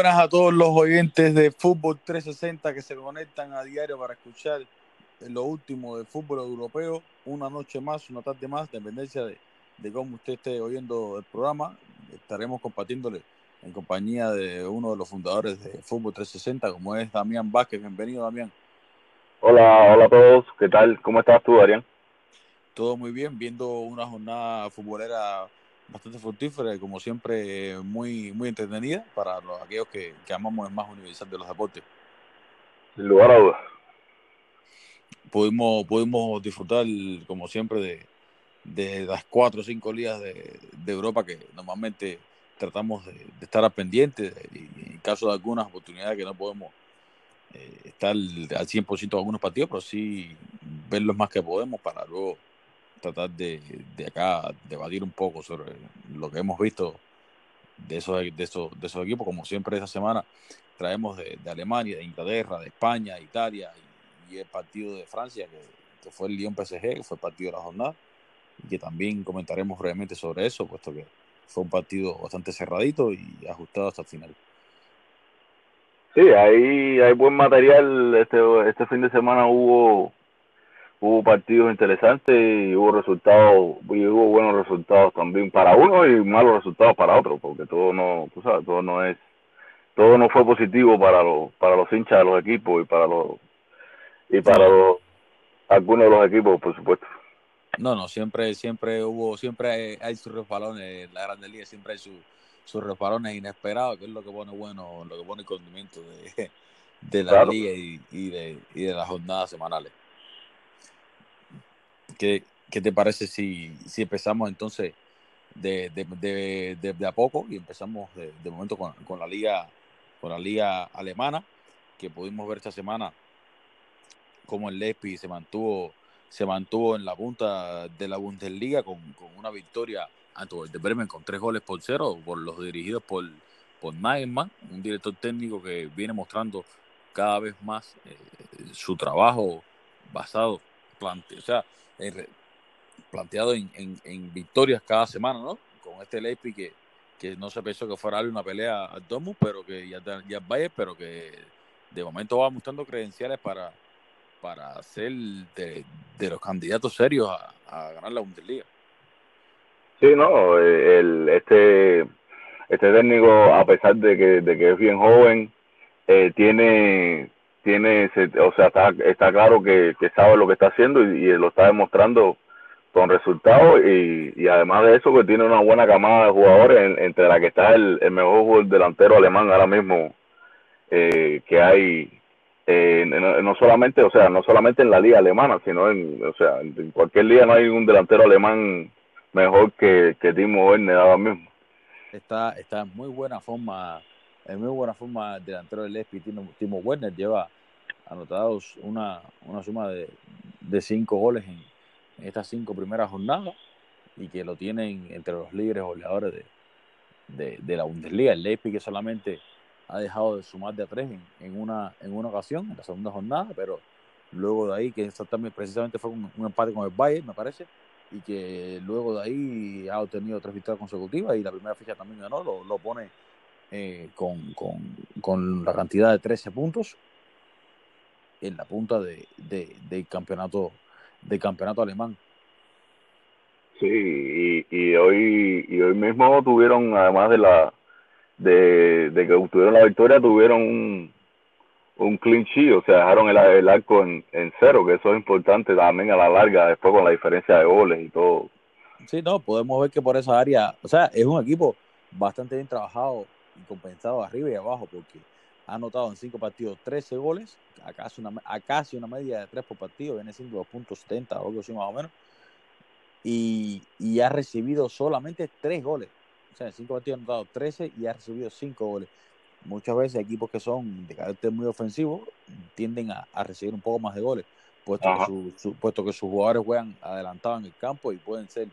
Buenas a todos los oyentes de Fútbol 360 que se conectan a diario para escuchar lo último del fútbol europeo. Una noche más, una tarde más, dependencia de, de cómo usted esté oyendo el programa. Estaremos compartiéndole en compañía de uno de los fundadores de Fútbol 360, como es Damián Vázquez. Bienvenido, Damián. Hola, hola a todos. ¿Qué tal? ¿Cómo estás tú, Adrián? Todo muy bien, viendo una jornada futbolera bastante fructífera y como siempre muy muy entretenida para los, aquellos que, que amamos el más universal de los deportes. Sin lugar a dudas. Pudimos, pudimos disfrutar como siempre de, de las cuatro o cinco ligas de, de Europa que normalmente tratamos de, de estar al pendiente y en caso de algunas oportunidades que no podemos eh, estar al 100% de algunos partidos, pero sí ver los más que podemos para luego tratar de, de acá debatir un poco sobre lo que hemos visto de esos, de esos, de esos equipos. Como siempre, esta semana traemos de, Alemania, de Inglaterra, de España, Italia y, el partido de Francia, que, que, fue el Lyon PSG, que fue el partido de la jornada, y que también comentaremos brevemente sobre eso, puesto que fue un partido bastante cerradito y ajustado hasta el final. Sí, ahí hay buen material. Este, este fin de semana hubo hubo partidos interesantes y hubo resultados y hubo buenos resultados también para uno y malos resultados para otro porque todo no tú sabes todo no es todo no fue positivo para los para los hinchas de los equipos y para los y para los algunos de los equipos por supuesto. No no siempre siempre hubo siempre hay, hay sus resbalones la grande liga siempre hay sus sus resbalones inesperados que es lo que pone bueno lo que pone el condimento de, de la claro. liga y, y de y de las jornadas semanales ¿Qué, ¿Qué, te parece si, si empezamos entonces de, de, de, de, a poco y empezamos de, momento con, con, la liga con la liga alemana que pudimos ver esta semana cómo el Leipzig se mantuvo se mantuvo en la punta de la Bundesliga con, con una victoria ante el de Bremen con tres goles por cero por los dirigidos por por un director técnico que viene mostrando cada vez más eh, su trabajo basado plante, o sea, eh, planteado en, en, en, victorias cada semana, ¿no? Con este Leipzig que, que no se pensó que fuera una pelea al Dortmund, pero que ya, ya vaya, pero que de momento va mostrando credenciales para, para ser de, de los candidatos serios a, a, ganar la Bundesliga. Sí, no, el, este, este técnico, a pesar de que, de que es bien joven, eh, tiene tiene, o sea, está, está claro que, sabe lo que está haciendo y, lo está demostrando con resultados y, y, además de eso que tiene una buena camada de jugadores en, entre la que está el, el mejor delantero alemán ahora mismo eh, que hay eh, no, no, solamente o sea no solamente en la liga alemana sino en o sea en cualquier liga no hay un delantero alemán mejor que, que Timo Werner ahora mismo. Está está en muy buena forma en muy buena forma el delantero del Leipzig, Timo, Werner, lleva anotados una, una suma de, de cinco goles en, en, estas cinco primeras jornadas y que lo tienen entre los líderes goleadores de, de, de, la Bundesliga. El Leipzig que solamente ha dejado de sumar de a tres en, en, una, en una ocasión, en la segunda jornada, pero luego de ahí, que exactamente, precisamente fue un, un empate con el Bayern, me parece, y que luego de ahí ha obtenido tres victorias consecutivas y la primera ficha también ganó, lo, lo pone eh, con, con, con, la cantidad de 13 puntos en la punta de, de, del campeonato del campeonato alemán. Sí, y, y, hoy y hoy mismo tuvieron además de la de, de que obtuvieron la victoria tuvieron un, un clean sheet, o sea, dejaron el, el arco en, en, cero, que eso es importante también a la larga, después con la diferencia de goles y todo. Sí, no, podemos ver que por esa área, o sea, es un equipo bastante bien trabajado compensado arriba y abajo porque ha anotado en cinco partidos 13 goles, a casi una, a casi una media de 3 por partido, viene siendo 2.70 o algo así más o menos, y, y, ha recibido solamente 3 goles. O sea, en 5 partidos ha anotado 13 y ha recibido 5 goles. Muchas veces equipos que son de carácter muy ofensivo tienden a, a recibir un poco más de goles, puesto que, su, su, puesto que sus jugadores juegan adelantados en el campo y pueden ser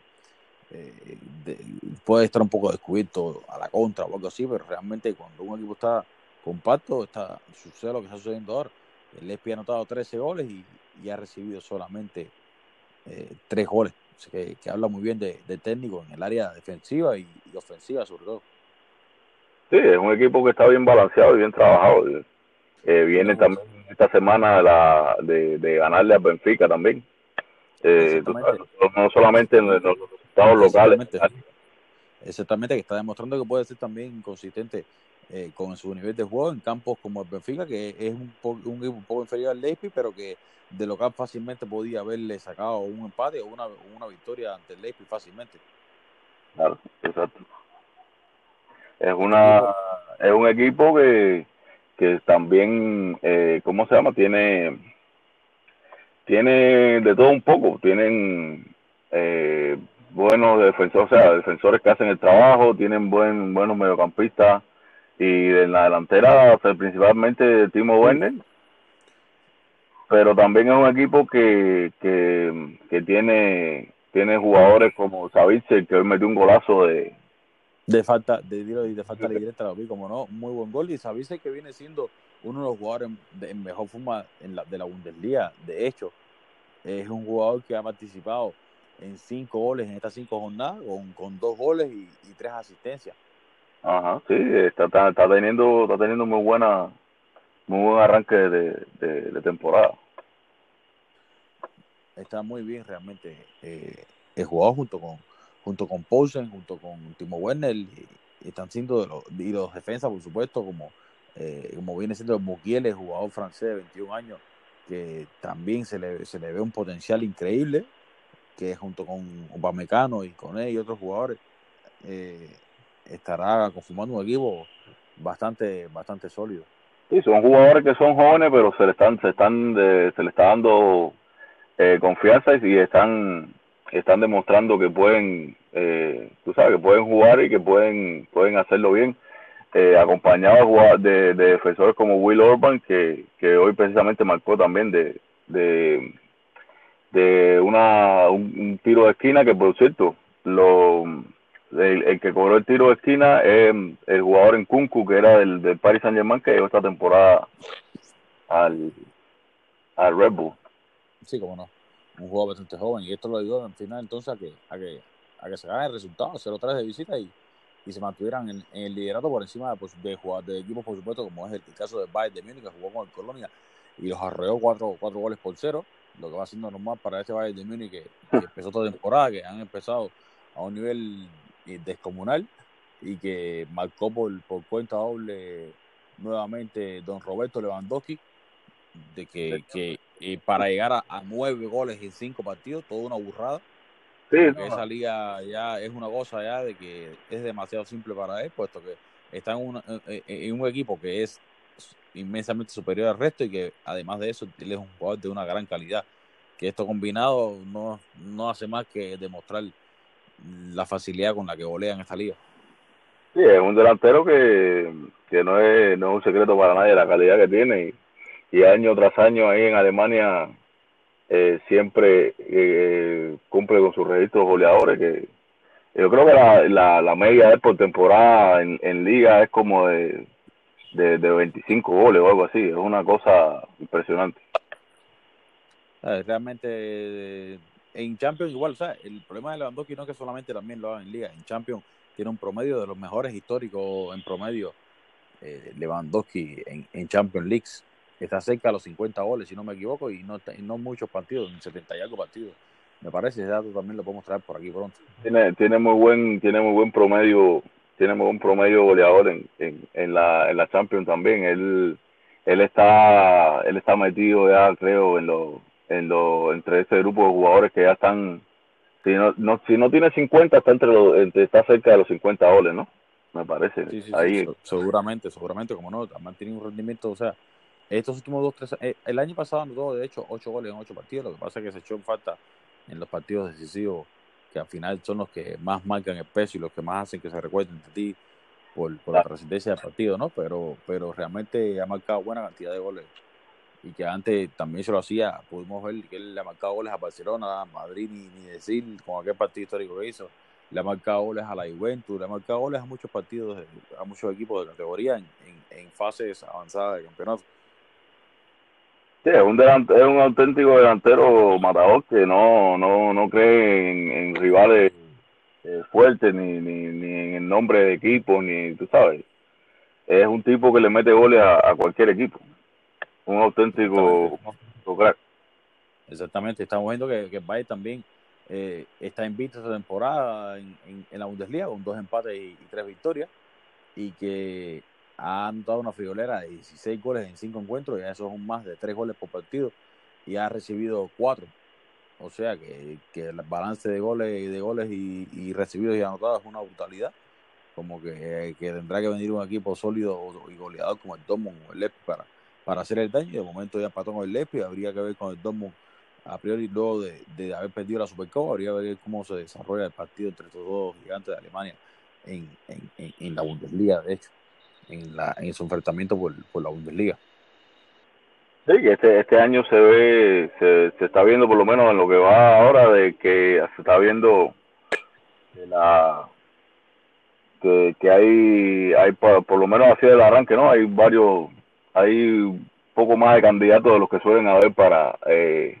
eh, de, puede estar un poco descubierto a la contra o algo así, pero realmente cuando un equipo está compacto, está, sucede lo que está sucediendo ahora. El Espi ha anotado 13 goles y, y ha recibido solamente eh, 3 goles. Sea que, que, habla muy bien de, de, técnico en el área defensiva y, y, ofensiva sobre todo. Sí, es un equipo que está bien balanceado y bien trabajado. Eh, viene también esta semana la, de, de ganarle a Benfica también. Eh, no solamente en los locales. Exactamente, que está demostrando que puede ser también consistente eh, con su nivel de juego en campos como el Benfica, que es un, un equipo un poco inferior al Leipzig, pero que de local fácilmente podía haberle sacado un empate o una, una victoria ante el Leipzig fácilmente. Claro, exacto. Es una es un equipo que, que también, eh, ¿cómo se llama? Tiene tiene de todo un poco. Tienen eh, buenos defensores, o sea, defensores que hacen el trabajo, tienen buen buenos mediocampistas. Y en la delantera, o sea, principalmente Timo Werner, pero también es un equipo que, que, que tiene tiene jugadores como Savice que hoy metió un golazo de de falta de de falta de directa lo vi como no muy buen gol. Y Savice que viene siendo uno de los jugadores en, mejor forma en la, de la Bundesliga de hecho es un jugador que ha participado en cinco goles en estas cinco jornadas con, con dos goles y, y tres asistencias. Ajá, sí, está, está, teniendo está teniendo muy buena muy buen arranque de, de, temporada. Está muy bien realmente. Eh, el jugador junto con junto con Poulsen, junto con Timo Werner y, están siendo de los, y los defensas por supuesto como eh, como viene siendo el Mukiele, jugador francés de 21 años que también se le, se le ve un potencial increíble que junto con Upamecano y con él y otros jugadores eh, estará conformando un equipo bastante bastante sólido. Sí, son jugadores que son jóvenes, pero se le están se están se le está dando eh, confianza y están están demostrando que pueden eh, tú sabes que pueden jugar y que pueden pueden hacerlo bien eh, acompañados de, de, defensores como Will Orban que, que hoy precisamente marcó también de de, de una un tiro de esquina que por cierto lo el, que cobró el tiro de esquina es el jugador en Kunku, que era del, del Paris Saint Germain, que llegó esta temporada al, al Red Bull. Sí, como no. Un jugador bastante joven. Y esto lo ayudó al final entonces a que, a que, a que se gane el resultado, 0-3 de visita y, y se mantuvieran en, el liderato por encima de, pues, de, de equipos, por supuesto, como es el, caso de Bayern de Múnich, que jugó con el Colonia y los arreó cuatro, cuatro goles por cero, lo que va siendo normal para este Bayern de Múnich que, que empezó toda temporada, que han empezado a un nivel descomunal y que marcó por, por cuenta doble nuevamente don Roberto Lewandowski de que, que eh, para llegar a, nueve goles en cinco partidos, toda una burrada. Sí, Esa liga ya es una cosa ya de que es demasiado simple para él, puesto que está en, en un equipo que es inmensamente superior al resto y que además de eso él es un jugador de una gran calidad. Que esto combinado no, no hace más que demostrar la facilidad con la que golea en esta liga. Sí, es un delantero que, que no, es, no es un secreto para nadie la calidad que tiene y, año tras año ahí en Alemania eh, siempre eh, cumple con sus registros goleadores que yo creo que la, la, media de por temporada en, en liga es como de, de, de 25 goles o algo así, es una cosa impresionante. Realmente en Champions igual, el problema de Lewandowski no es que solamente también lo haga en Liga, en Champions tiene un promedio de los mejores históricos en promedio eh, Lewandowski en, en Champions League. Está cerca de los 50 goles, si no me equivoco, y no, no muchos partidos, en 70 y algo partidos. Me parece, ese dato también lo podemos traer por aquí pronto. Tiene, tiene muy buen, tiene muy buen promedio, tiene muy buen promedio goleador en, en, en la, en la Champions también. Él, él está, él está metido ya creo en los en lo, entre ese grupo de jugadores que ya están, si no, no, si no tiene 50, está, entre los, está cerca de los 50 goles, ¿no? Me parece. Ahí. seguramente, seguramente, como no, mantiene un rendimiento, o sea, estos últimos dos, tres, eh, el año pasado anotó de hecho ocho goles en ocho partidos, lo que pasa es que se echó en falta en los partidos decisivos, que al final son los que más marcan el peso y los que más hacen que se recuerden de ti por, por la trascendencia del partido, ¿no? Pero, pero realmente ha marcado buena cantidad de goles y que antes también se lo hacía, pudimos ver que él le ha marcado goles a Barcelona, a Madrid, ni, ni decir con aquel partido histórico que hizo, le ha marcado goles a la Juventus, le ha marcado goles a muchos partidos, a muchos equipos de categoría en, en, fases avanzadas de campeonato. Sí, es un, es un auténtico delantero matador que no, no, no cree en, rivales eh, fuertes ni, ni, ni en el nombre de equipo, ni tú sabes. es un tipo que le mete goles a, cualquier equipo. Un auténtico crack. Exactamente, estamos viendo que, que también eh, está invicto esta temporada en, en, la Bundesliga con dos empates y, tres victorias y que ha anotado una friolera de 16 goles en 5 encuentros, y eso es más de 3 goles por partido y ha recibido 4. O sea que, que, el balance de goles, de goles y, recibidos y anotados es una brutalidad. Como que, que, tendrá que venir un equipo sólido y goleador como el Dortmund o el Lepe para, para hacer el daño. De momento ya empató con el Lepe, habría que ver con el Dortmund a priori luego de, de haber perdido la Supercopa, habría que ver cómo se desarrolla el partido entre estos dos gigantes de Alemania en, en, en la Bundesliga, de hecho, en, la, en su enfrentamiento por, por la Bundesliga. Sí, este, este año se ve, se, se está viendo por lo menos en lo que va ahora, de que se está viendo la que, que hay, hay por, por lo menos así del arranque, ¿no? Hay varios, hay poco más de candidatos de los que suelen haber para eh,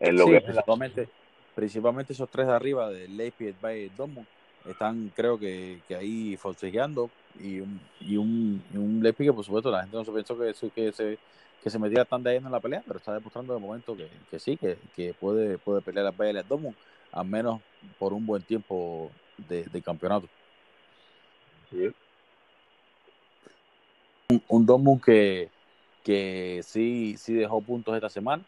en lo que principalmente, principalmente esos tres de arriba de Leipzig, Bayern Dortmund están creo que, que ahí forcejeando y un, y un, y un Leipzig que por supuesto la gente no se pensó que, que se que se metiera tan de lleno en la pelea, pero está demostrando de momento que, que sí, que, que, puede, puede pelear a Bayern Dortmund, al menos por un buen tiempo de, de campeonato. Sí. Un, un Dortmund que, que sí, sí dejó puntos esta semana,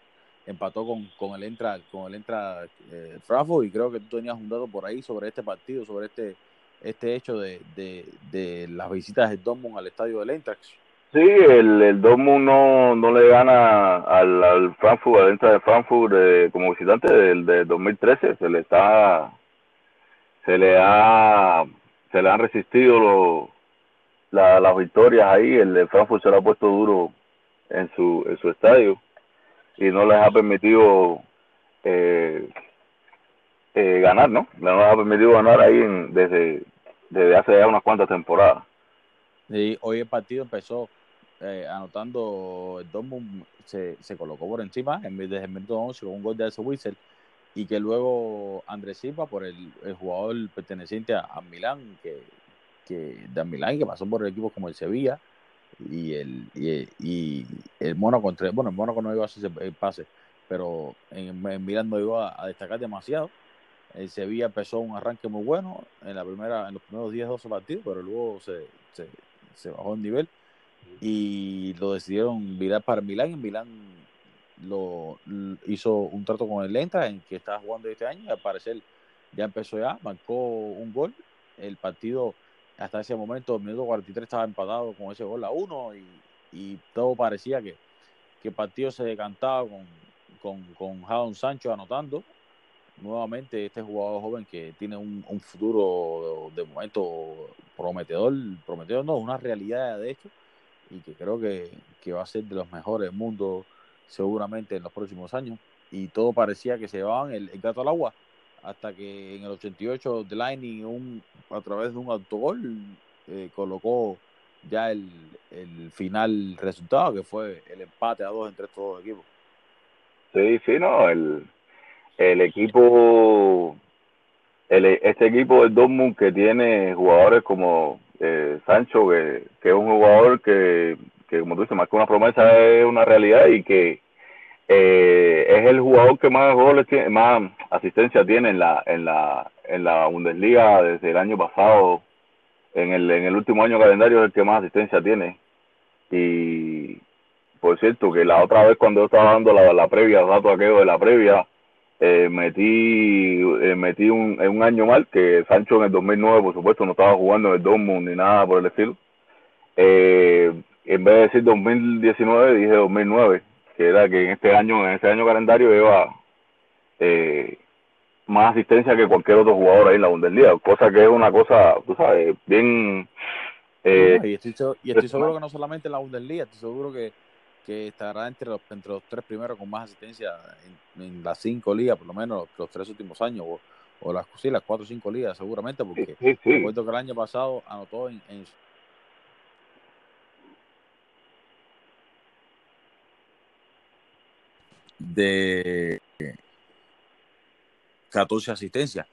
empató con, con el entra con el entra eh, y creo que tú tenías un dato por ahí sobre este partido, sobre este este hecho de, de, de las visitas de Dortmund al estadio del Eintracht. Sí, el, el Dortmund no, no le gana al, al Frankfurt, al Eintracht de Frankfurt eh, como visitante del de 2013, se le está se le ha se le han resistido los la, las victorias ahí, el de Frankfurt se le ha puesto duro en su en su estadio y no les ha permitido eh, eh, ganar, ¿no? No les ha permitido ganar ahí desde, desde hace ya unas cuantas temporadas. Sí, hoy el partido empezó eh, anotando el Dortmund se, se colocó por encima en vez de el minuto 11 con un gol de ese Whistle y que luego Andrés Silva por el, el jugador perteneciente a, a Milán que, que de Milán que pasó por equipos como el Sevilla y el, y, y el Mónaco, bueno, el Mónaco no iba a hacer el pase, pero en, en Milán no iba a, destacar demasiado. El Sevilla empezó un arranque muy bueno en la primera en los primeros 10, 12 partidos, pero luego se, bajó el nivel y lo decidieron virar para Milán. En Milán lo hizo un trato con el Lenta en que estaba jugando este año y al parecer ya empezó ya, marcó un gol. El partido hasta ese momento, el minuto 43 estaba empatado con ese gol a uno y, y todo parecía que, que, el partido se decantaba con, con, con Jadon Sancho anotando. Nuevamente este jugador joven que tiene un, un futuro de, momento prometedor, prometedor no, una realidad de hecho, y que creo que, que va a ser de los mejores del mundo seguramente en los próximos años. Y todo parecía que se llevaban el, el gato al agua hasta que en el 88 Delaney un, a través de un autogol eh, colocó ya el, el final resultado que fue el empate a dos entre estos dos equipos. Sí, sí, no, el, el equipo, el, este equipo del Dortmund que tiene jugadores como eh, Sancho, que, que es un jugador que, que como tú dices, más que una promesa es una realidad y que eh, es el jugador que más goles tiene, más asistencia tiene en la, en la, en la Bundesliga desde el año pasado. En el, en el último año calendario es el que más asistencia tiene. Y por cierto, que la otra vez cuando yo estaba dando la, la previa, dato aquello de la previa, eh, metí eh, metí un, un año mal, que Sancho en el 2009, por supuesto, no estaba jugando en el Dortmund ni nada por el estilo. Eh, en vez de decir 2019, dije 2009 que era que en este año, en este año calendario lleva eh, más asistencia que cualquier otro jugador ahí en la Bundesliga, cosa que es una cosa, tú sabes, bien... Eh, y estoy, y estoy seguro que no solamente en la Bundesliga, estoy seguro que, que estará entre los, entre los tres primeros con más asistencia en, las cinco ligas, por lo menos los, tres últimos años, o, o las, sí, las cuatro o cinco ligas seguramente, porque sí, que el año pasado anotó en, en de 14 asistencias,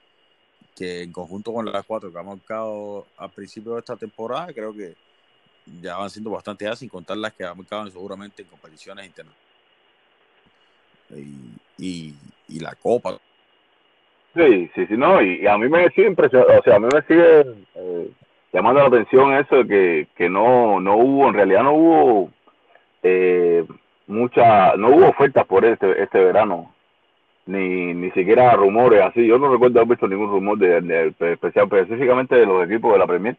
que en conjunto con las cuatro que ha marcado al principio de esta temporada, creo que ya van siendo bastante ya, sin contar las que acaban seguramente en competiciones internacionales. Y, y, la Copa. Sí, sí, sí, no, y, a mí me sigue impresionando, o sea, a mí me sigue eh, llamando la atención eso de que, que no, no hubo, en realidad no hubo eh, mucha, no hubo ofertas por este, este verano, ni, ni siquiera rumores así. Yo no recuerdo haber visto ningún rumor de, especial, específicamente de los equipos de la Premier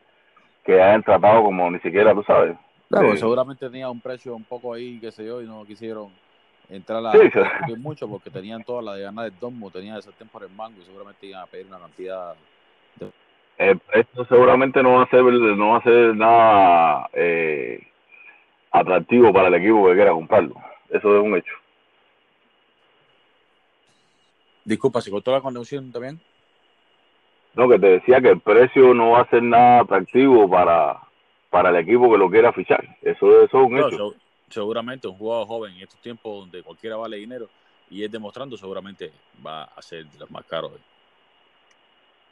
que hayan tratado como ni siquiera, tú sabes. Claro, seguramente tenía un precio un poco ahí, qué sé yo, y no quisieron entrar a sí, mucho porque tenían toda la de ganar el domo, tenían ese tiempo por el mango y seguramente iban a pedir una cantidad de... Eh, esto seguramente no va a ser no va a ser nada eh, atractivo para el equipo que quiera comprarlo. Eso es un hecho. Disculpa, ¿se cortó la conexión también? No, que te decía que el precio no va a ser nada atractivo para, para el equipo que lo quiera fichar. Eso, eso es un hecho. seguramente un jugador joven en estos tiempos donde cualquiera vale dinero y es demostrando, seguramente va a ser de los más caros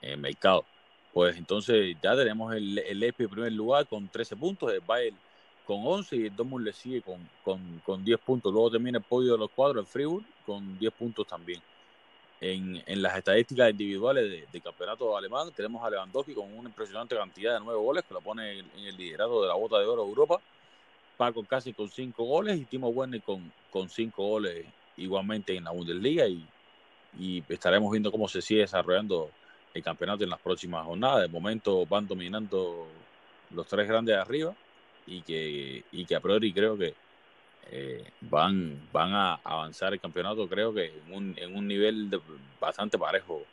en el mercado. Pues entonces ya tenemos el, el EPI en primer lugar con 13 puntos, el Bayern con 11 y el Dortmund le sigue con, con, con 10 puntos. Luego termina el podio de los cuadros, el Fribourg, con 10 puntos también. En, en las estadísticas individuales de, campeonato alemán tenemos a Lewandowski con una impresionante cantidad de 9 goles que lo pone en, el liderato de la bota de oro de Europa. Paco casi con 5 goles y Timo Werner con, con 5 goles igualmente en la Bundesliga y, y estaremos viendo cómo se sigue desarrollando el campeonato en las próximas jornadas. De momento van dominando los tres grandes de arriba y que, y que a priori creo que eh, van, van a avanzar el campeonato, creo que en un, en un nivel bastante parejo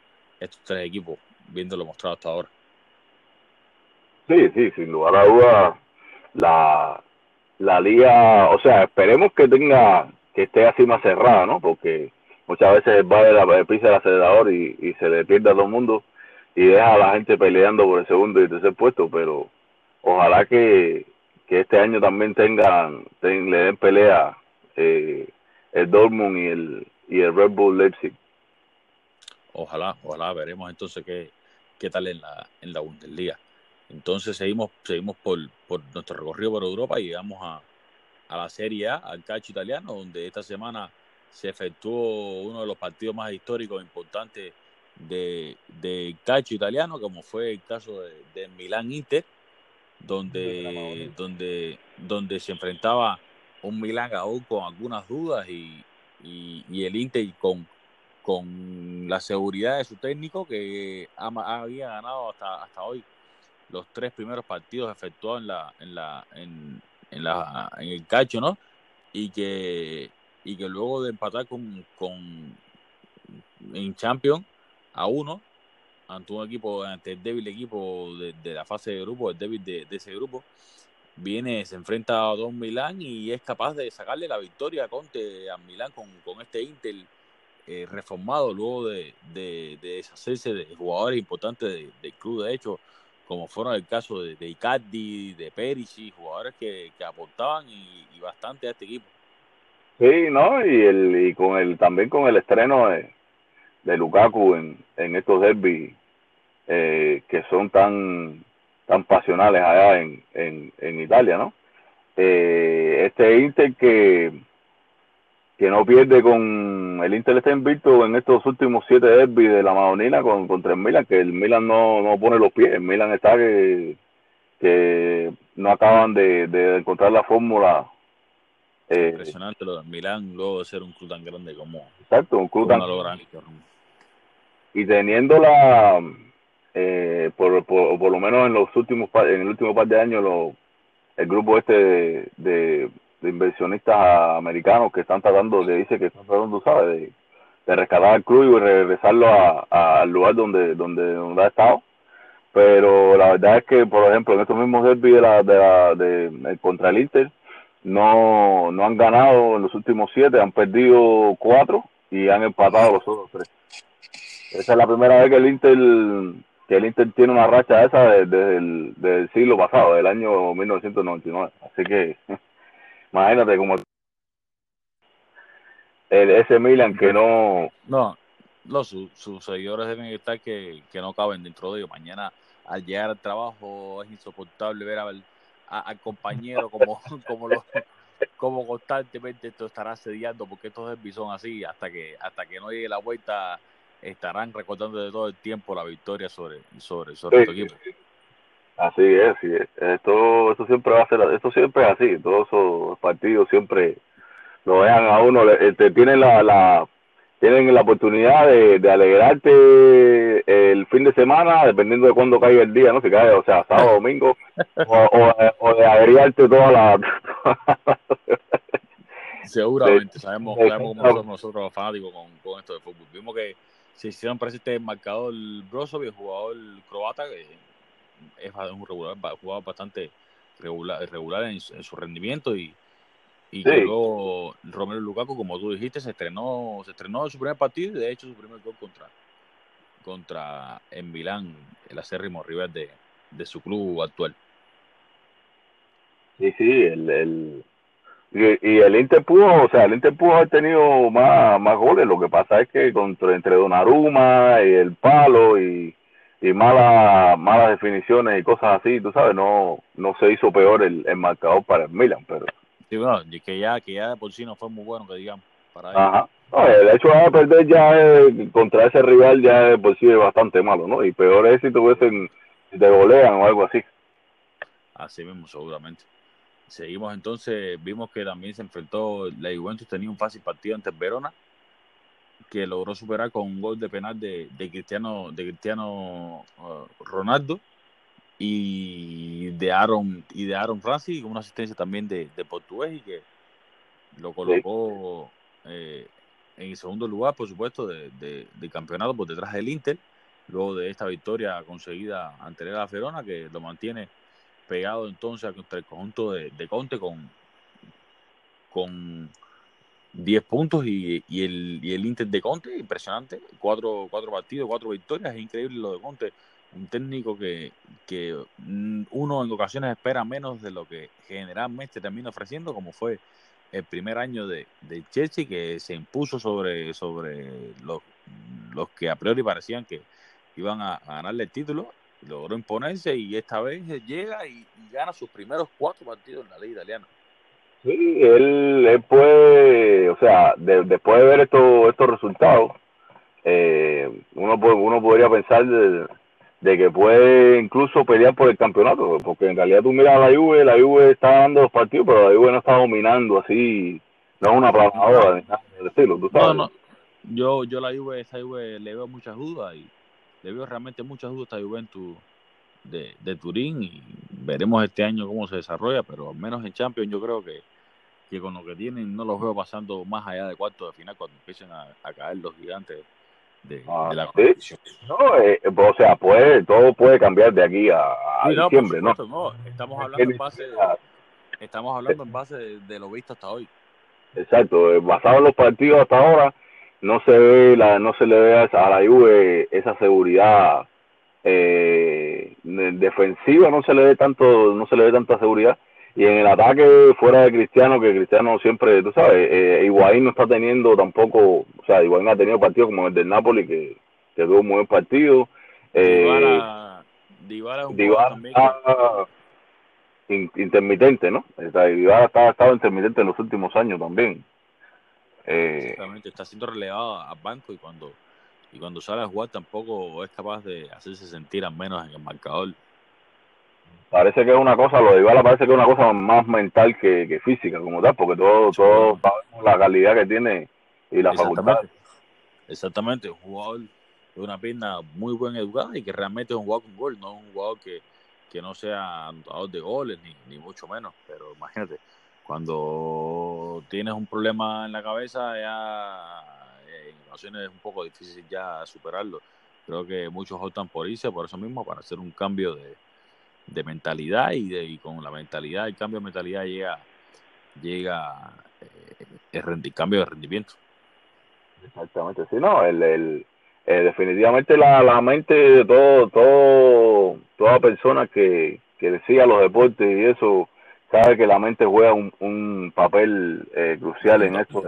estos tres equipos, viendo lo mostrado hasta ahora. Sí, sí, sin lugar a dudas, la, la liga, o sea, esperemos que tenga, que esté así más cerrada, ¿no? Porque muchas veces va de la pisa del acelerador y, y se le pierde a todo el mundo y deja a la gente peleando por el segundo y tercer puesto, pero ojalá que, que este año también tengan, le den pelea eh, el Dortmund y el, y el Red Bull Leipzig. Ojalá, ojalá, veremos entonces qué, qué tal en la, en la Bundesliga. Entonces seguimos, seguimos por, por nuestro recorrido por Europa y llegamos a, a la Serie A, al calcio italiano, donde esta semana se efectuó uno de los partidos más históricos e importantes de, de calcio italiano, como fue el caso de, de Milán Inter, donde, donde, donde se enfrentaba un Milán aún con algunas dudas y, y, el Inter con, con la seguridad de su técnico que había ganado hasta, hasta hoy los tres primeros partidos efectuados en la en la en, en la en el cacho no y que y que luego de empatar con, con en Champions a uno ante un equipo, ante el débil equipo de, la fase de grupo, el débil de, ese grupo, viene, se enfrenta a Don Milán y es capaz de sacarle la victoria a Conte a Milán con, con este Inter eh, reformado luego de, de, deshacerse de jugadores importantes del club, de hecho, como fueron el caso de, de Icardi, de Perici, jugadores que, que aportaban y, bastante a este equipo. Sí, ¿no? Y, el, y con el, también con el estreno de, de Lukaku en, en estos derbis eh, que son tan tan pasionales allá en, en, en Italia, ¿no? Eh, este Inter que que no pierde con el Inter está invicto en estos últimos siete derbis de la Madonina con contra el Milan que el Milan no, no pone los pies el Milan está que, que no acaban de, de encontrar la fórmula eh, impresionante lo del Milan luego de ser un club tan grande como exacto un club tan y teniendo la eh, por, por, lo menos en los últimos en el último par de años lo, el grupo este de, de, inversionistas americanos que están tratando de dice que están tratando sabes de, rescatar el club y regresarlo al lugar donde, donde donde ha estado. Pero la verdad es que por ejemplo en estos mismos derbis de la, de, la, de, contra el Inter no no han ganado en los últimos siete han perdido cuatro y han empatado los otros tres esa es la primera vez que el Inter que el Inter tiene una racha esa desde, el siglo pasado, del año 1999. Así que imagínate como el, ese Milan que no... No, no sus, seguidores deben estar que, que no caben dentro de ellos. Mañana al llegar al trabajo es insoportable ver a, al compañero como, como, lo, como constantemente esto estará asediando porque estos derbis son así hasta que hasta que no llegue la vuelta estarán recordando de todo el tiempo la victoria sobre sobre sobre equipo. Así es, así es. Esto, esto siempre va a ser, esto siempre es así. Todos esos partidos siempre lo vean a uno, te este, tienen la, la tienen la oportunidad de, de alegrarte el fin de semana, dependiendo de cuándo caiga el día, ¿no? Si cae, o sea, sábado, domingo, o, o, de agriarte toda la... Seguramente, sabemos, sabemos cómo somos nosotros fanáticos con, con esto de fútbol. Vimos que se hicieron presente el marcador Brozovic, el jugador croata, que es un regular, jugador bastante regular, regular en, su rendimiento y, y luego Romero Lukaku, como tú dijiste, se estrenó, se estrenó en su primer partido y de hecho su primer gol contra contra en Milán, el acérrimo rival de, de su club actual. Sí, sí, el, el y, el Inter pudo, o sea, el Inter pudo haber tenido más, más goles, lo que pasa es que contra, entre Donnarumma y el palo y, y malas malas definiciones y cosas así, tú sabes, no no se hizo peor el, el marcador para el Milan, pero sí, bueno, que ya que ya de por sí no fue muy bueno que digamos para Ajá. el hecho de perder ya contra ese rival ya de por sí es bastante malo, ¿no? Y peor es si tuviesen te golean o algo así. Así mismo, seguramente. Seguimos entonces, vimos que también se enfrentó, la Juventus tenía un fácil partido ante Verona, que logró superar con un gol de penal de, de Cristiano de Cristiano uh, Ronaldo y de Aaron y de Aaron Francis con una asistencia también de, de portugués y que lo colocó eh, en el segundo lugar por supuesto de, de, campeonato por detrás del Inter luego de esta victoria conseguida ante la Verona que lo mantiene pegado entonces contra el conjunto de, de Conte con con 10 puntos y, y, el, y el Inter de Conte, impresionante, cuatro, cuatro partidos, cuatro victorias, es increíble lo de Conte, un técnico que, que uno en ocasiones espera menos de lo que generalmente termina ofreciendo, como fue el primer año de, de Chelsea, que se impuso sobre, sobre los, los que a priori parecían que iban a, ganarle el título, logró imponerse y esta vez llega y, y gana sus primeros cuatro partidos en la liga italiana. Sí, él, puede, o sea, después de ver estos estos resultados, eh, uno uno podría pensar de, que puede incluso pelear por el campeonato, porque en realidad tú miras a la Juve, la Juve está dando los partidos, pero la Juve no está dominando así, no es una aplanadora del estilo, ¿tú sabes? No, no. Yo, yo la Juve, esta Juve le veo muchas dudas y le veo realmente muchas dudas a Juventus de, de Turín y veremos este año cómo se desarrolla, pero al menos en Champions yo creo que que con lo que tienen no los veo pasando más allá de cuarto de final cuando empiecen a, caer los gigantes de, ah, la competición. No, eh, o sea, puede, todo puede cambiar de aquí a, diciembre, ¿no? Estamos hablando en base, estamos hablando en base de, lo visto hasta hoy. Exacto, eh, basado en los partidos hasta ahora, no se ve la, no se le ve a la Juve esa seguridad eh, defensiva, no se le ve tanto, no se le ve tanta seguridad y en el ataque fuera de Cristiano, que Cristiano siempre, tú sabes, eh, Higuaín no está teniendo tampoco, o sea, Higuaín ha tenido partidos como el del Napoli, que, que tuvo un buen partido. Eh, Dybala, intermitente, ¿no? Dybala ha estado intermitente en los últimos años también. Eh, Exactamente, está siendo relevado a banco y cuando y cuando sale a jugar tampoco es capaz de hacerse sentir al menos en el marcador. Parece que es una cosa, lo de Ibala parece que es una cosa más mental que, física como tal, porque todo, todo sabemos la calidad que tiene y la facultad. Exactamente, un jugador de una pierna muy buen educada y que realmente es un jugador con gol, no es un jugador que, que no sea anotador de goles, ni, ni mucho menos, pero imagínate, cuando tienes un problema en la cabeza, ya eh, en ocasiones es un poco difícil ya superarlo. Creo que muchos optan por irse por eso mismo, para hacer un cambio de, de mentalidad y, de, y con la mentalidad, el cambio de mentalidad llega, llega eh, el, cambio de rendimiento. Exactamente, sí, no, el, el eh, definitivamente la, la mente de todo, todo, toda persona que, que decía los deportes y eso, sabe que la mente juega un, un papel eh, crucial en esto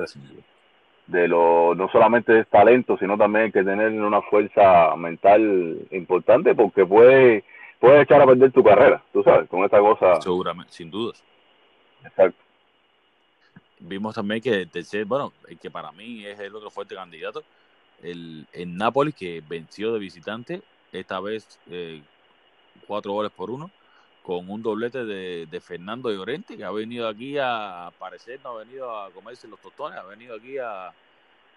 de, lo no solamente es talento sino también hay que tener una fuerza mental importante porque puede puede echar a perder tu carrera, tú sabes, con esta cosa. Seguramente, sin dudas. Exacto. Vimos también que bueno, que para mí es el otro fuerte candidato, el, el Nápoles que venció de visitante, esta vez eh, cuatro goles por uno, con un doblete de, de Fernando Llorente, que ha venido aquí a aparecer, no ha venido a comerse los tostones, ha venido aquí a,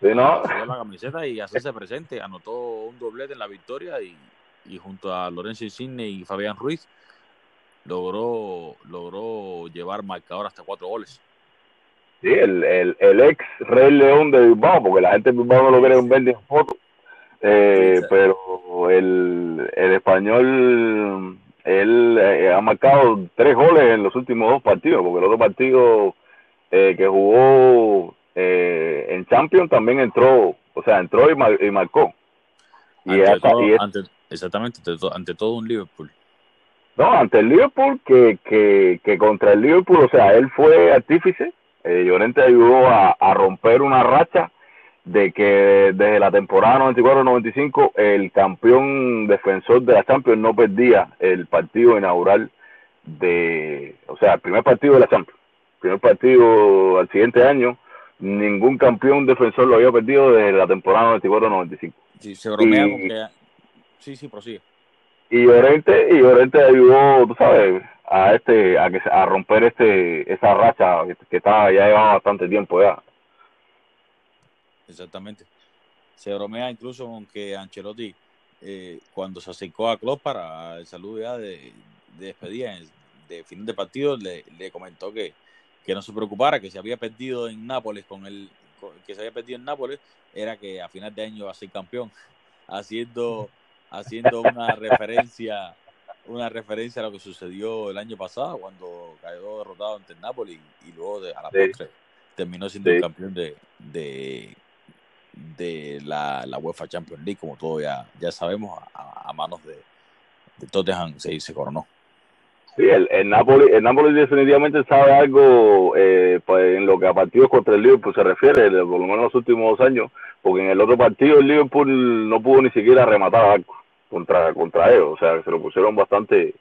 no. la camiseta y hacerse presente. Anotó un doblete en la victoria y, y junto a Lorenzo Insigne y Fabián Ruiz logró, logró llevar marcador hasta cuatro goles. Sí, el, el, el ex Rey León de Bilbao, porque la gente de Bilbao no lo quiere ver en foto, eh, pero el, el español, él eh, ha marcado tres goles en los últimos dos partidos, porque el otro partido eh, que jugó eh, en Champions también entró, o sea, entró y, y marcó. Y, ante exactamente, ante todo un Liverpool. No, ante el Liverpool, que, que, que contra el Liverpool, o sea, él fue artífice, eh, Llorente ayudó a, a romper una racha de que desde la temporada 94-95 el campeón defensor de la Champions no perdía el partido inaugural de, o sea, el primer partido de la Champions, el primer partido al siguiente año, ningún campeón defensor lo había perdido desde la temporada 94-95. Sí, se bromea porque... Sí, sí, prosigue. y Llorente y Llorente ayudó tú sabes a este a que a romper este esa racha que, que estaba ya llevaba bastante tiempo ya exactamente. Se bromea incluso con que Ancelotti eh, cuando se acercó a Klopp para el saludo ya de, de despedida de final de partido le, le comentó que, que no se preocupara que se había perdido en Nápoles con el que se había perdido en Nápoles era que a final de año va a ser campeón haciendo haciendo una referencia una referencia a lo que sucedió el año pasado cuando cayó derrotado ante el Napoli y luego de, a la postre terminó siendo el campeón de, de, de la, la, UEFA Champions League, como todos ya, ya sabemos, a, manos de, de Tottenham se, se coronó. Sí, el, el, Napoli, el Napoli definitivamente sabe algo eh, pues, en lo que a partidos contra el Liverpool se refiere, por lo menos en los últimos dos años, porque en el otro partido el Liverpool no pudo ni siquiera rematar algo contra contra ellos, o sea, se lo pusieron bastante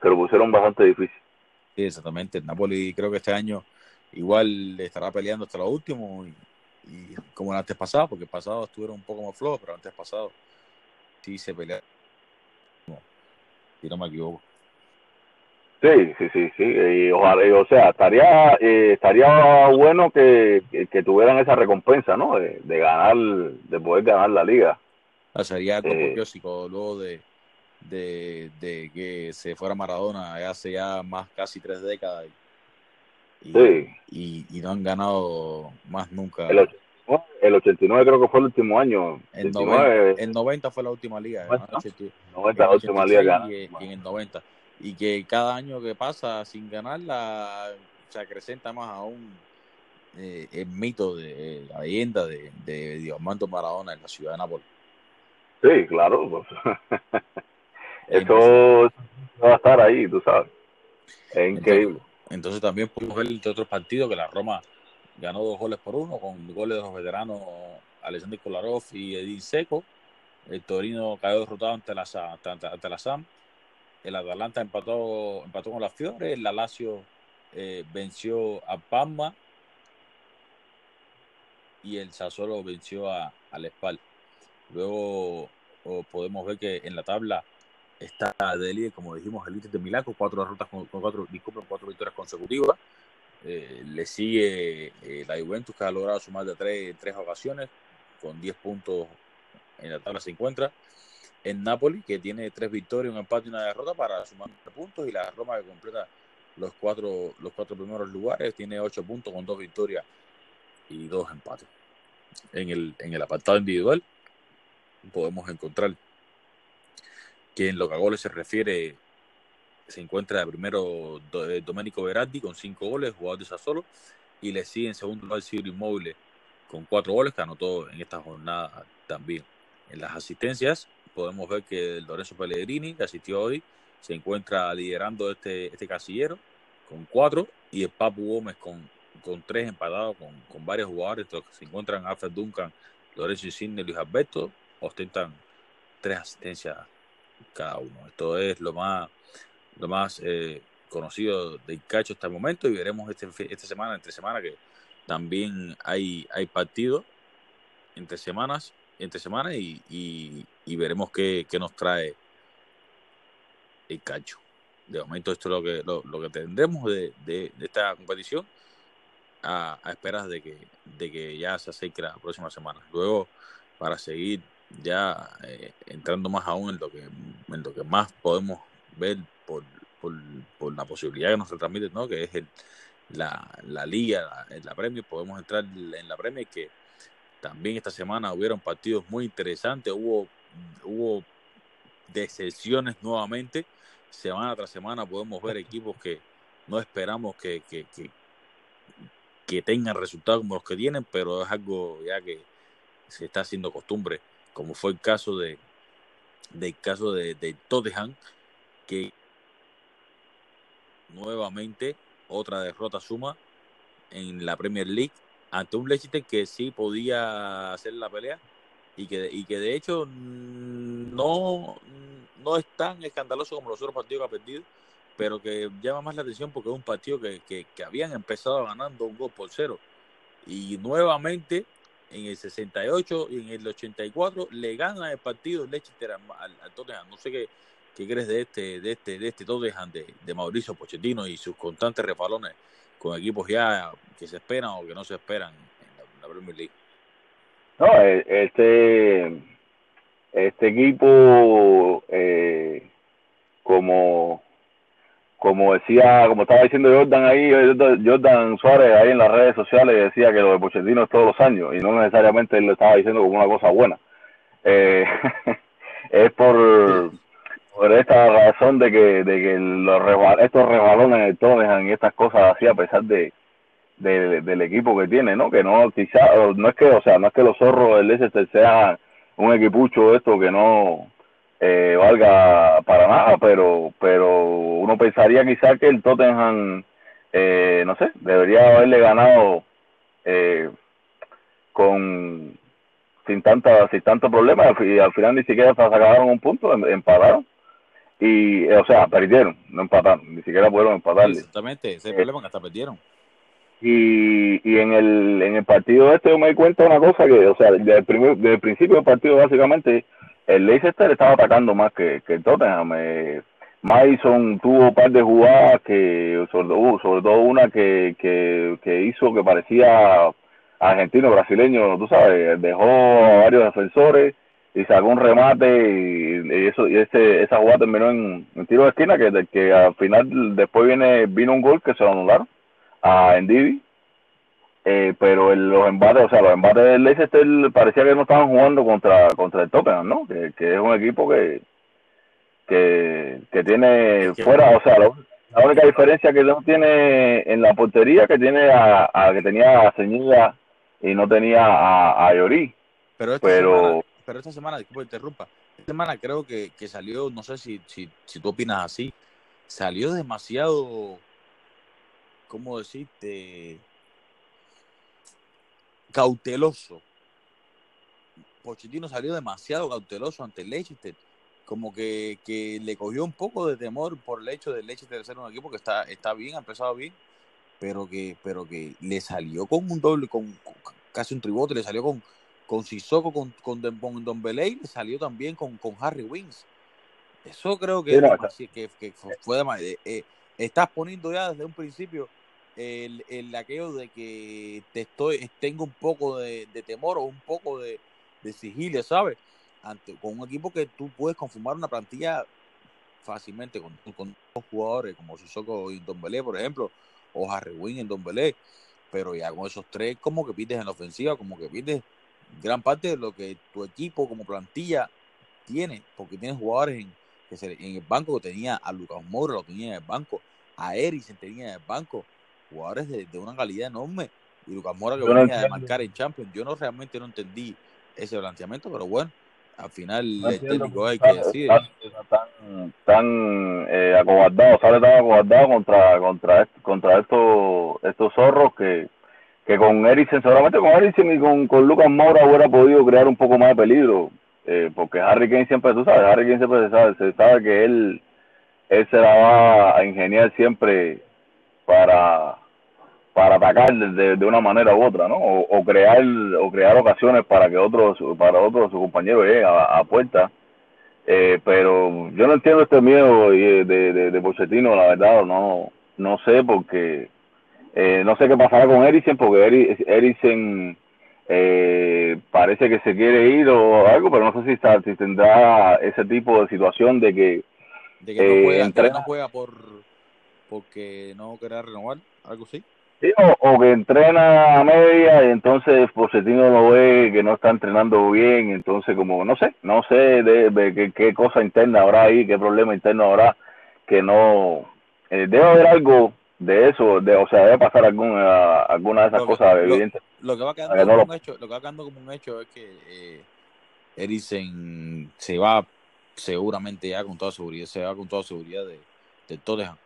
se lo pusieron bastante difícil. Sí, exactamente. El Napoli creo que este año igual le estará peleando hasta lo último y, como el antes pasado, porque el pasado estuvieron un poco más flojos, pero antes pasado sí se pelearon. Si no me equivoco. Sí, sí, sí, sí. Y ojalá, o sea, estaría eh, estaría bueno que, que, tuvieran esa recompensa, ¿no? De, de ganar, de poder ganar la liga. Ah, sería algo eh, luego de, de, de, que se fuera Maradona hace ya más casi tres décadas y, y, y, no han ganado más nunca. El, el 89 creo que fue el último año. El 90, el 90 fue la última liga. 90, 90 la última liga. Y, y, en el 90. Y que cada año que pasa sin ganarla se acrecenta más aún eh, el mito de la leyenda de, de Diamante Maradona en la ciudad de Nápoles. Sí, claro. Pues. Eso va a estar ahí, tú sabes. Es increíble. Entonces, también podemos ver entre otros partidos que la Roma ganó dos goles por uno con goles de los veteranos Alexander Kolarov y Edin Seco. El Torino cayó derrotado ante la, ante, la SAM. El Atalanta empató, empató con las Fiores. El Lazio eh, venció a Palma. Y el Sassuolo venció a, al Spal. Luego podemos ver que en la tabla está de líder, como dijimos, el Inter de Milán con cuatro derrotas, con, cuatro, disculpen, cuatro victorias consecutivas. Eh, le sigue eh, la Juventus, que ha logrado sumar de tres, tres ocasiones, con 10 puntos en la tabla se encuentra. En Napoli, que tiene tres victorias, un empate y una derrota para sumar puntos. Y la Roma, que completa los cuatro, los cuatro primeros lugares, tiene ocho puntos con dos victorias y dos empates. En el, en el apartado individual, podemos encontrar que en lo que a goles se refiere se encuentra primero eh, Domenico Berardi con cinco goles, jugador de Sassuolo, y le sigue en segundo lugar Ciro Inmóvil con cuatro goles que anotó en esta jornada también. En las asistencias podemos ver que Lorenzo Pellegrini, que asistió hoy, se encuentra liderando este, este casillero con cuatro, y el Papu Gómez con, con tres empatados con, con varios jugadores, que se encuentran Alfred Duncan, Lorenzo Insigne, Luis Alberto, ostentan tres asistencias cada uno. Esto es lo más, lo más eh, conocido del cacho hasta el momento y veremos este, esta semana, entre semana, que también hay, hay partidos entre semanas, entre semanas y, y, veremos qué, qué, nos trae el cacho. De momento esto es lo que, lo que tendremos de, de, esta competición a, a, esperas de que, de que ya se acerque la próxima semana. Luego, para seguir ya eh, entrando más aún en lo que en lo que más podemos ver por, por, por la posibilidad que nos transmite, ¿no? que es el, la, la liga, la, la podemos entrar en la Premier que también esta semana hubieron partidos muy interesantes, hubo, hubo decepciones nuevamente, semana tras semana podemos ver equipos que no esperamos que, que, que, que tengan resultados como los que tienen, pero es algo ya que se está haciendo costumbre como fue el caso de del caso de, de Tottenham, que nuevamente otra derrota suma en la Premier League ante un Leicester que sí podía hacer la pelea y que, y que de hecho no, no es tan escandaloso como los otros partidos que ha perdido, pero que llama más la atención porque es un partido que, que, que habían empezado ganando un gol por cero. Y nuevamente en el 68 y en el 84 le gana el partido Leicester al, al Tottenham. No sé qué, qué crees de este de este de este Tottenham de, de Mauricio Pochettino y sus constantes refalones con equipos ya que se esperan o que no se esperan en la, Premier League. No, e, este este equipo eh, como como decía, como estaba diciendo Jordan ahí, Jordan Suárez ahí en las redes sociales decía que lo de Pochettino es todos los años y no necesariamente él lo estaba diciendo como una cosa buena. Eh, es por, por esta razón de que, de que los estos rebalones de Tottenham y estas cosas así a pesar de, de, del equipo que tiene, ¿no? Que no, quizá, no es que, o sea, no es que los zorros del Leicester sean un equipucho esto que no, eh, valga para nada, pero pero uno pensaría quizás que el Tottenham, eh, no sé, debería haberle ganado eh, con sin tanta sin tanto problema y al final ni siquiera sacaron un punto, em, empataron y o sea perdieron, no empataron, ni siquiera pudieron empatarle. Exactamente, ese es el problema que hasta perdieron. Y, y en el en el partido este yo me di cuenta de una cosa que, o sea, desde el, primer, desde el principio del partido básicamente el Leicester estaba atacando más que, que el Tottenham. Eh, Mason tuvo un par de jugadas que, sobre, sobre todo una que, que, que hizo que parecía argentino, brasileño, tú sabes, dejó a varios defensores y sacó un remate y, eso y ese, esa jugada terminó en, tiro de esquina que, que al final después viene vino un gol que se lo anularon a Endivi eh, pero el, los embates, o sea, los embates del Leicester parecía que no estaban jugando contra contra el Tottenham, ¿no? Que, que es un equipo que que, que tiene fuera, o sea, la única diferencia que no tiene en la portería que tiene a, a que tenía a Ceñida y no tenía a, a Llorí. Pero esta pero, semana, pero esta semana, disculpa interrumpa, esta semana creo que, que salió, no sé si, si, si tú opinas así, salió demasiado, ¿cómo decirte? Cauteloso. Pochettino salió demasiado cauteloso ante Leicester, como que, que, le cogió un poco de temor por el hecho del Leicester de ser un equipo que está, está bien, ha empezado bien, pero que, pero que le salió con un doble, con, con casi un tribote, le salió con, con Sissoko, con, con, con Don Belay, le salió también con, con Harry Wings. Eso creo que, sí, que, que, fue de eh, eh, estás poniendo ya desde un principio el, el aquello de que te estoy, tengo un poco de, temor o un poco de, de sigilio, ¿sabes? Ante, con un equipo que tú puedes conformar una plantilla fácilmente con, con dos jugadores como Sissoko y Don Belé, por ejemplo, o Harry Wynn en Don Belé, pero ya con esos tres como que pides en la ofensiva, como que pides gran parte de lo que tu equipo como plantilla tiene, porque tienes jugadores en, que en el banco que tenía a Lucas Moura, lo tenía en el banco, a Eriksen tenía en el banco, jugadores de, de una calidad enorme. Y Lucas Mora que venía de marcar en Champions. Yo no realmente no entendí ese planteamiento, pero bueno, al final no el técnico hay que decir. Están, están eh, acobardados, sale tan acobardado contra, contra, contra estos, estos zorros que, que con Eriksen, seguramente con Eriksen y con, con Lucas Mora hubiera podido crear un poco más de peligro. eh, porque Harry Kane siempre, tú sabes, Harry Kane siempre se sabe, se sabe que él, él se la va a ingeniar siempre para para atacar de, de una manera u otra, ¿no? O, crear o crear ocasiones para que otros para otros sus compañeros lleguen a, puerta. Eh, pero yo no entiendo este miedo de, de, de Pochettino, la verdad, no no sé porque eh, no sé qué pasará con Eriksen porque Eriksen eh, parece que se quiere ir o algo, pero no sé si, está, si tendrá ese tipo de situación de que, de que no, juega, que no juega por porque no quiere renovar, algo así o, que entrena a media y entonces Pochettino lo ve que no está entrenando bien, entonces como no sé, no sé de, qué, cosa interna habrá ahí, qué problema interno habrá, que no eh, debe haber algo de eso, de, o sea, debe pasar alguna, alguna de esas cosas evidentes. Lo que va quedando como un hecho, lo que va quedando como un hecho es que eh, Eriksen se va seguramente ya con toda seguridad, se va con toda seguridad de, de Tottenham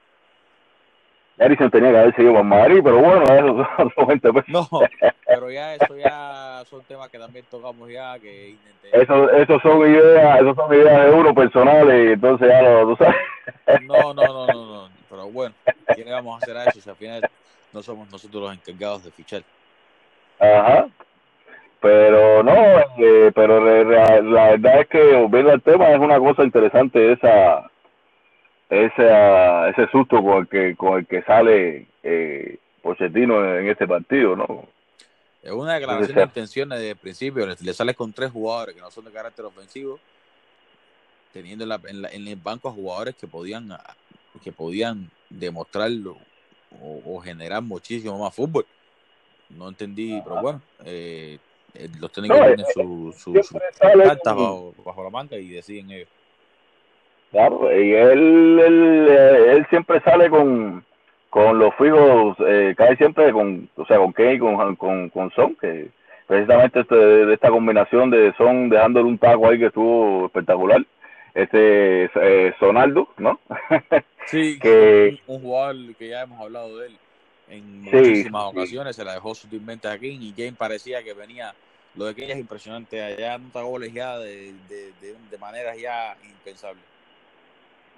Eriksen tenía que haber seguido con Madrid, pero bueno, eso son 20 pesos. No, pero ya eso ya son temas que también tocamos ya, que Eso, eso son ideas, eso son ideas de uno personales, y entonces ya lo, tú sabes. No, no, no, no, no, pero bueno, ¿qué le vamos a hacer a eso si al final no somos nosotros los encargados de fichar? Ajá. Pero no, eh, pero la, la verdad es que volviendo al tema es una cosa interesante esa ese, ese susto con el que, con el que sale eh, Pochettino en este partido, ¿no? Es una declaración de intenciones de principio, le, sales con tres jugadores que no son de carácter ofensivo, teniendo en, en, el banco a jugadores que podían que podían demostrarlo o, generar muchísimo más fútbol. No entendí, pero bueno, eh, eh los técnicos tienen su, su, cartas bajo, bajo la manga y deciden ellos. Claro, y él, él, él siempre sale con, con los fijos, eh, cae siempre con, o sea, con Kane y con, con, con Son, que precisamente este, de esta combinación de Son dejándole un taco ahí que estuvo espectacular. Este eh, Sonaldo, ¿no? Sí, que un, jugador que ya hemos hablado de él en muchísimas ocasiones, se la dejó sutilmente a King y Kane parecía que venía, lo de Kane es impresionante, allá nota goles ya de, de, de, de maneras ya impensables.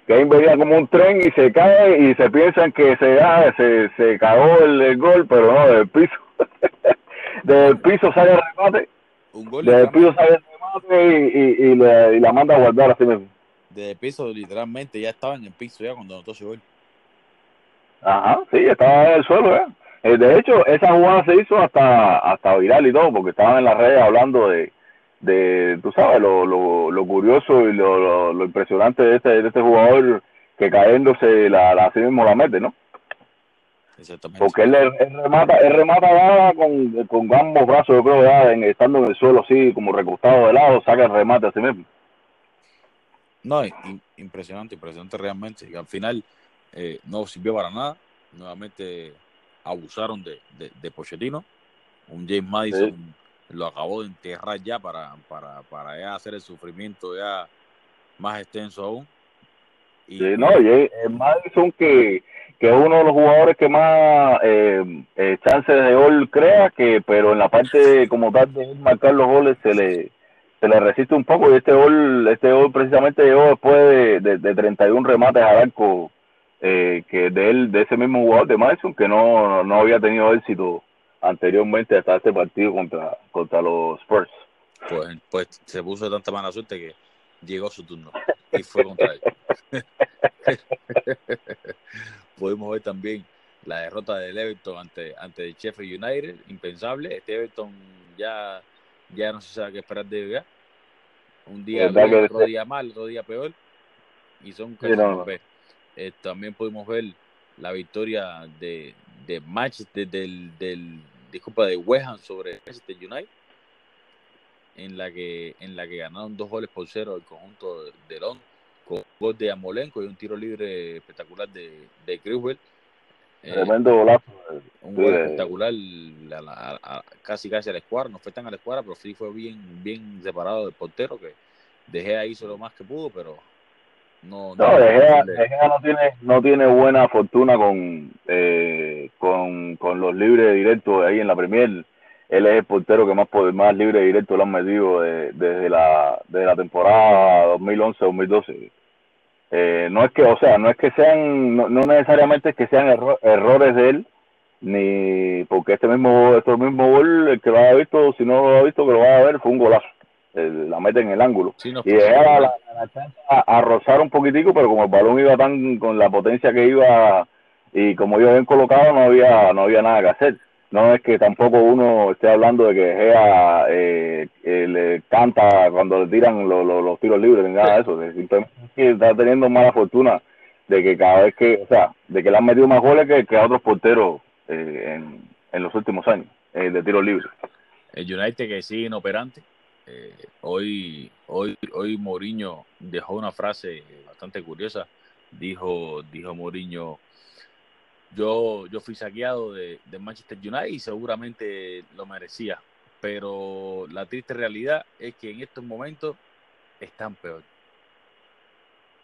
Kane venía como un tren y se cae y se piensan que se, ah, se, se cagó el, gol, pero no, del piso. del piso sale el remate. Un gol del piso sale el remate y, y, y, la manda a guardar así mismo. Desde el piso, literalmente, ya estaba en el piso ya cuando anotó ese gol. Ajá, sí, estaba en el suelo ya. Eh, de hecho, esa jugada se hizo hasta, hasta viral y todo, porque estaban en las redes hablando de, de, tú sabes, lo, lo, lo curioso y lo, lo, impresionante de este, de este jugador que cayéndose la, la así mismo la mete, ¿no? Porque él, él, remata, él remata con, con ambos brazos, yo creo, ya en, estando en el suelo así, como recostado de lado, saca el remate así mismo. No, impresionante, impresionante realmente. Y al final eh, no sirvió para nada. Nuevamente abusaron de, de, de Pochettino. Un James Madison lo acabó de enterrar ya para, para, para ya hacer el sufrimiento ya más extenso aún. Y, sí, no, y es Madison que, que es uno de los jugadores que más eh, eh, chances de gol crea, que pero en la parte como tal de marcar los goles se le se le resiste un poco y este gol este gol precisamente llegó después de, de, de 31 remates al arco eh, que de él de ese mismo jugador de Madison que no, no había tenido éxito anteriormente hasta este partido contra, contra los Spurs. Pues, pues se puso de tanta mala suerte que llegó su turno y fue contra él. Podemos ver también la derrota del Everton ante, ante el Sheffield United, impensable. Este Everton ya, ya no se sabe qué esperar de ya. Un día otro día mal, otro día peor. Y son casi eh, también pudimos ver la victoria de, de Manchester, del, del, disculpa, de West sobre Manchester United, en la que en la que ganaron dos goles por cero el conjunto de, Londres, con un gol de Amolenko y un tiro libre espectacular de, de eh, Tremendo golazo. Un gol espectacular, casi casi a la escuadra, no fue tan a la escuadra, pero sí fue bien, bien separado del portero, que dejé ahí lo más que pudo, pero no, no, no, no tiene, no tiene buena fortuna con, eh, con, con los libres directos ahí en la Premier. él es el portero que más más libre directo lo han metido desde la desde la temporada 2011-2012. Eh, no es que, o sea, no es que sean, no, necesariamente es que sean errores de él, ni porque este mismo, este mismo gol, el que lo haya visto, si no lo ha visto, que lo vaya a ver, fue un golazo. La mete en el ángulo. y dejaba la, la, a, rozar un poquitico, pero como el balón iba tan con la potencia que iba y como yo habían colocado, no había, no había nada que hacer no es que tampoco uno esté hablando de que Gea eh, eh, le canta cuando le tiran los tiros libres ni nada de eso, simplemente está teniendo mala fortuna de que cada vez que, o sea, de que le han metido más goles que, que a otros porteros eh, en, en los últimos años de tiros libres. El United que sigue inoperante. Hoy, hoy, hoy Mourinho dejó una frase bastante curiosa. Dijo, dijo Mourinho, yo, yo fui saqueado de, Manchester United y seguramente lo merecía. Pero la triste realidad es que en estos momentos están peor.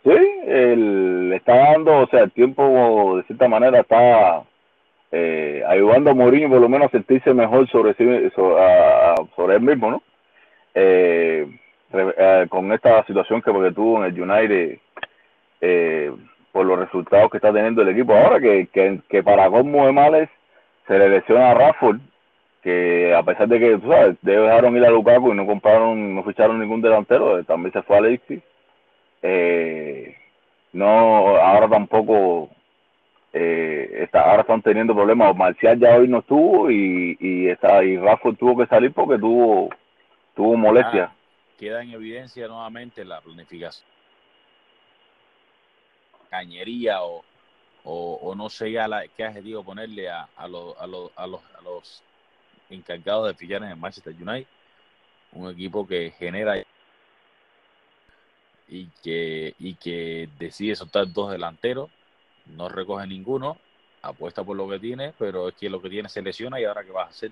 Sí, le está dando, o sea, el tiempo de cierta manera está eh, ayudando a Mourinho por lo menos a sentirse mejor sobre, sobre, él mismo, ¿no? Eh, eh, con esta situación que porque tuvo en el United, eh, por los resultados que está teniendo el equipo. Ahora que, que, que para Cosmo de Males se le lesiona a Rafford, que a pesar de que, tú sabes, dejaron ir a Lukaku y no compraron, no ficharon ningún delantero, eh, también se fue a Alexis. Eh, no, ahora tampoco, eh, está, ahora están teniendo problemas. Marcial ya hoy no estuvo y, y, está, y Rafford tuvo que salir porque tuvo, tuvo molestia. Ah, queda en evidencia nuevamente la planificación cañería o, o, no sé ya la, qué adjetivo ponerle a, a, los, a, los, a, los, a los encargados de fichar en el Manchester United. Un equipo que genera y que, y que decide soltar dos delanteros, no recoge ninguno, apuesta por lo que tiene, pero es que lo que tiene se lesiona y ahora qué va a hacer.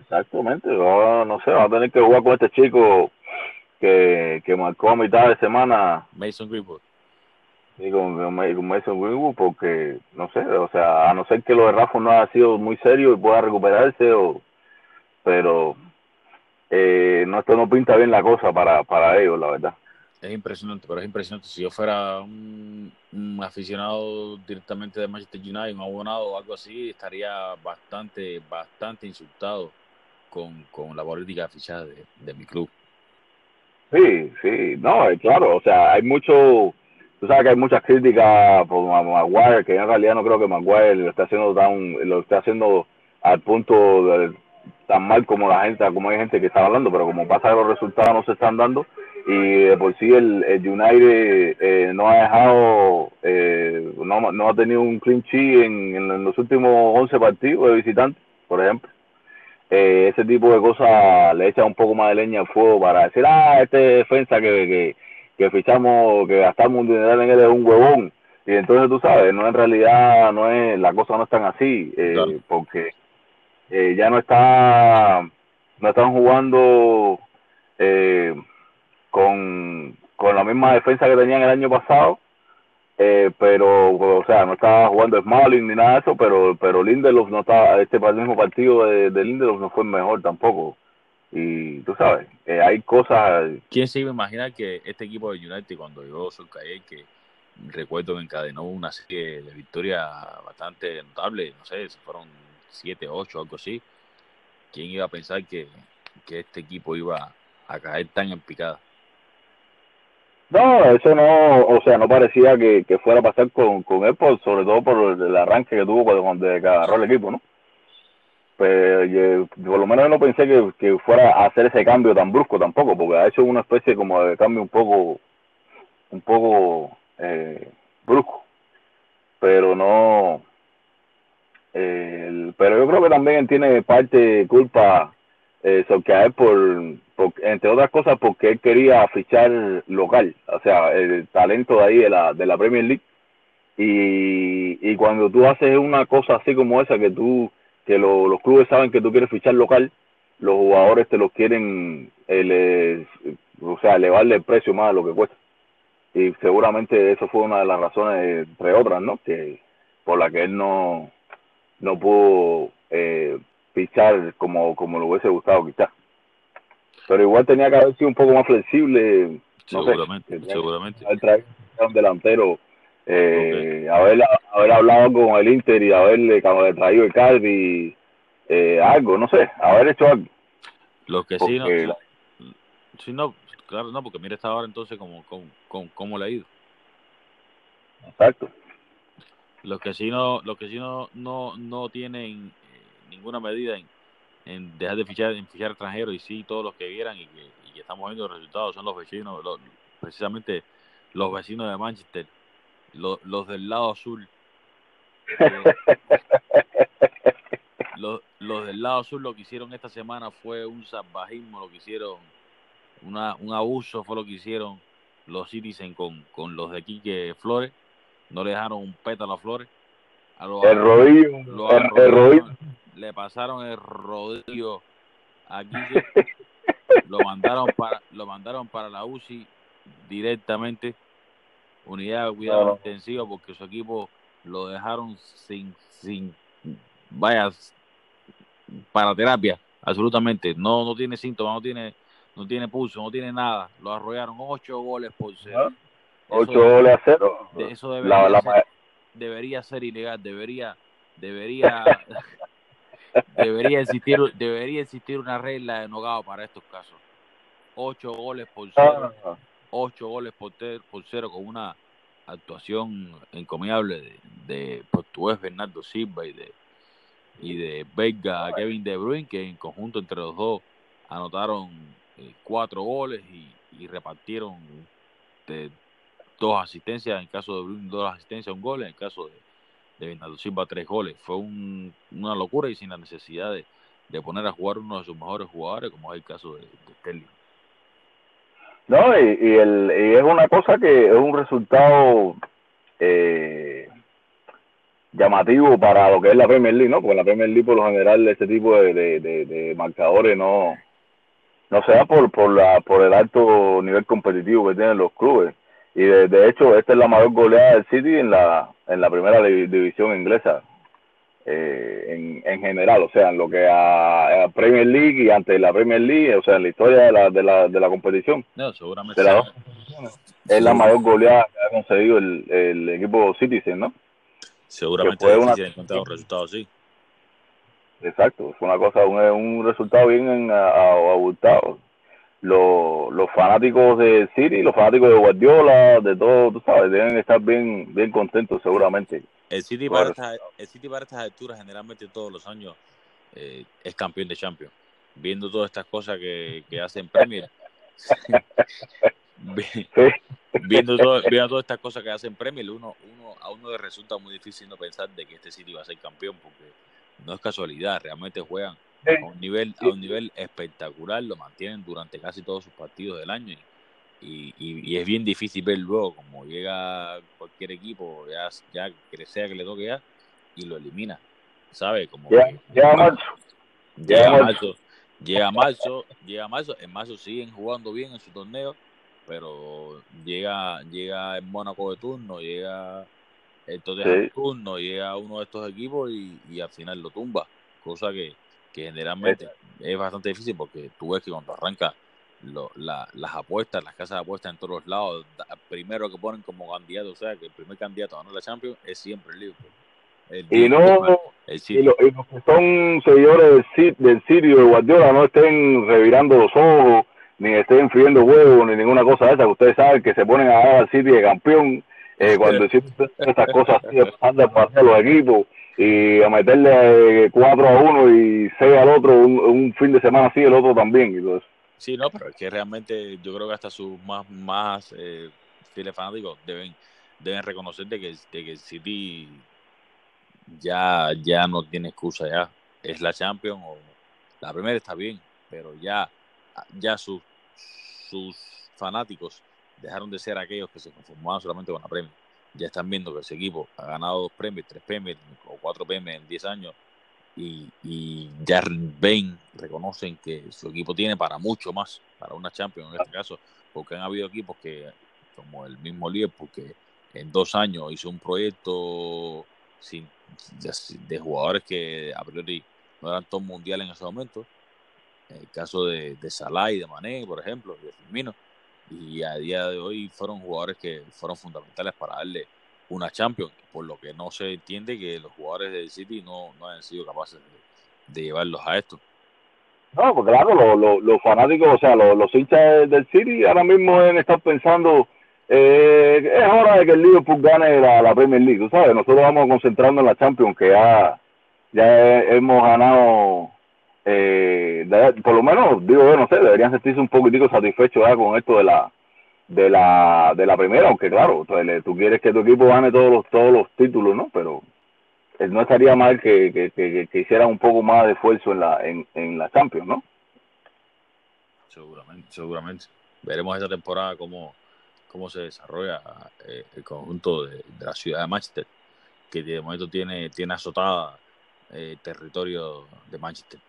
Exactamente, no sé, va a tener que jugar con este chico que, que marcó a mitad de semana. Mason Greenwood y con, con Mason porque, no sé, o sea, a no ser que lo de Rafa no haya sido muy serio y pueda recuperarse, o pero eh, no, esto no pinta bien la cosa para, para ellos, la verdad. Es impresionante, pero es impresionante. Si yo fuera un, aficionado directamente de Manchester United, un abonado o algo así, estaría bastante, bastante insultado con, con la política fichada de, de mi club. Sí, sí, no, claro, o sea, hay mucho tú sabes que hay muchas críticas por Maguire, que en realidad no creo que Maguire lo esté haciendo tan, lo esté haciendo al punto de, tan mal como la gente, como hay gente que está hablando, pero como pasa que los resultados no se están dando y de por sí el, el United eh, no ha dejado, eh, no, no ha tenido un clean sheet en, en los últimos 11 partidos de visitantes, por ejemplo. Eh, ese tipo de cosas le echa un poco más de leña al fuego para decir, ah, este defensa que, que que fichamos, que gastamos un dinero en él es un huevón. Y entonces tú sabes, no en realidad no es, la cosa no es tan así, eh, porque eh, ya no está, no están jugando eh, con, con la misma defensa que tenían el año pasado, eh, pero, o sea, no estaba jugando Smalling ni nada de eso, pero, pero Lindelof no está, este mismo partido de, de Lindelof no fue mejor tampoco y tú sabes, eh, hay cosas... ¿Quién se iba a imaginar que este equipo de United, cuando yo soy que recuerdo que encadenó una serie de victorias bastante notables, no sé, si fueron 7, 8, algo así, ¿quién iba a pensar que, que este equipo iba a caer tan en picada? No, eso no, o sea, no parecía que, que fuera a pasar con, con él, sobre todo por el arranque que tuvo cuando agarró el equipo, ¿no? pues por lo menos yo no pensé que, que, fuera a hacer ese cambio tan brusco tampoco, porque ha hecho una especie como de cambio un poco, un poco eh, brusco, pero no, eh, pero yo creo que también tiene parte culpa eh, sobre a él por, por, entre otras cosas, porque él quería fichar local, o sea, el talento de ahí de la, de la Premier League, y, y cuando tú haces una cosa así como esa, que tú que los clubes saben que tú quieres fichar local, los jugadores te los quieren, eh, o sea, elevarle el precio más a lo que cuesta. Y seguramente eso fue una de las razones, entre otras, ¿no? Que por la que él no, no pudo eh, fichar como, como lo hubiese gustado quizás. Pero igual tenía que haber sido un poco más flexible. seguramente, seguramente. Haber traído un delantero, eh, haber, haber hablado con el Inter y haberle traído el Calvi, eh, algo, no sé, haber hecho algo. Lo que sí, no, sí, no, claro, no, porque mira esta hora entonces como, como, cómo le ha ido. Exacto. Los que sí no, los que sí no, no, no tienen ninguna medida en, en, dejar de fichar, en fichar extranjeros y sí todos los que quieran y que, y estamos viendo los resultados son los vecinos, precisamente los vecinos de Manchester, los, los del lado azul. los, los del lado azul lo que hicieron esta semana fue un salvajismo, lo que hicieron, una, un abuso fue lo que hicieron los Citizen con, con los de Quique Flores no le dejaron un pétalo a Flores. el rodillo, el, rodillo. Le pasaron el rodillo aquí. lo mandaron para lo mandaron para la UCI directamente. Unidad de cuidado intensivo porque su equipo lo dejaron sin sin vaya para terapia absolutamente no no tiene síntomas no tiene no tiene pulso no tiene nada lo arrollaron ocho goles por cero 8 goles a 0. Eso debería, ser, debería ser ilegal, debería debería debería existir debería existir una regla de nogado para estos casos. 8 goles por cero, 8 goles por, por cero con una actuación encomiable de, de portugués Bernardo Silva y de y de Vega Kevin De Bruyne que en conjunto entre los dos anotaron eh, cuatro goles y, y repartieron de dos asistencias, en caso de Bruno dos asistencias, un gol, en el caso de, de Bernardo Silva tres goles. Fue una locura y sin la necesidad de, poner a jugar uno de sus mejores jugadores, como es el caso de, de No, y, el, y es una cosa que es un resultado eh, llamativo para lo que es la Premier League, ¿no? Porque la Premier League por lo general este tipo de, marcadores no no se da por por la por el alto nivel competitivo que tienen los clubes y de, hecho esta es la mayor goleada del City en la en la primera división inglesa eh, en, en general. O sea en lo que a, Premier League y ante la Premier League o sea en la historia de la de la, de la competición. No, seguramente es la mayor goleada que ha conseguido el, el equipo Citizen no seguramente fue una, encontrado resultados sí. Exacto fue una cosa un, un resultado bien abultado los, los fanáticos de City, los fanáticos de Guardiola, de todo, tú sabes, deben estar bien, bien contentos seguramente. El City, para estas, el City para estas alturas generalmente todos los años eh, es campeón de Champions. Viendo todas estas cosas que, que hacen Premier. viendo, todo, viendo todas estas cosas que hacen Premier, uno, uno, a uno le resulta muy difícil no pensar de que este City va a ser campeón porque no es casualidad, realmente juegan a un nivel a un nivel espectacular lo mantienen durante casi todos sus partidos del año y, y, es bien difícil ver luego como llega cualquier equipo ya ya que sea que le toque ya y lo elimina sabe como llega marzo llega marzo. llega marzo llega marzo en marzo siguen jugando bien en su torneo pero llega llega el Mónaco de turno llega Tottenham de turno llega uno de estos equipos y, y al final lo tumba cosa que que generalmente es bastante difícil porque tú ves que cuando arranca lo, la, las apuestas, las casas de apuestas en todos los lados, primero que ponen como candidato, o sea, que el primer candidato a ganar la Champions es siempre el Liverpool. y no, y, los que son seguidores del, del sitio de Guardiola no estén revirando los ojos, ni estén friendo huevos, ni ninguna cosa de esa, que ustedes saben que se ponen a dar al City de campeón, eh, cuando existen estas cosas así, anda para los equipos, y a meterle 4 a uno y 6 al otro un, fin de semana así, el otro también. Y todo Sí, no, pero es que realmente yo creo que hasta sus más, más eh, fieles fanáticos deben, deben reconocer de que, de que el City ya, ya no tiene excusa, ya es la Champions o la primera está bien, pero ya, ya sus, sus fanáticos dejaron de ser aquellos que se conformaban solamente con la Premier ya están viendo que ese equipo ha ganado dos premios, tres premios o cuatro premios en diez años y, y ya ven, reconocen que su equipo tiene para mucho más, para una Champions en este caso, porque han habido equipos que, como el mismo Liverpool, que en dos años hizo un proyecto sin, de, jugadores que a priori no eran todos mundiales en ese momento. El caso de, de Salah y de Mané, por ejemplo, de Firmino. Y a día de hoy fueron jugadores que fueron fundamentales para darle una Champions, por lo que no se entiende que los jugadores del City no, no hayan sido capaces de, llevarlos a esto. No, pues claro, los, fanáticos, o sea, los, hinchas del City ahora mismo deben estar pensando, eh, es hora de que el Liverpool gane la, la Premier League, ¿sabes? Nosotros vamos concentrando en la Champions, que ya, ya hemos ganado, eh, por lo menos, digo, no sé, deberían sentirse un poquitico satisfechos con esto de la de la de la primera, aunque claro, tú quieres que tu equipo gane todos los todos los títulos, ¿no? Pero eh, no estaría mal que, que, que, hiciera un poco más de esfuerzo en la en, en la Champions, ¿no? Seguramente, seguramente. Veremos esta temporada cómo, cómo se desarrolla eh, el conjunto de, la ciudad de Manchester, que de momento tiene, tiene azotada eh, territorio de Manchester.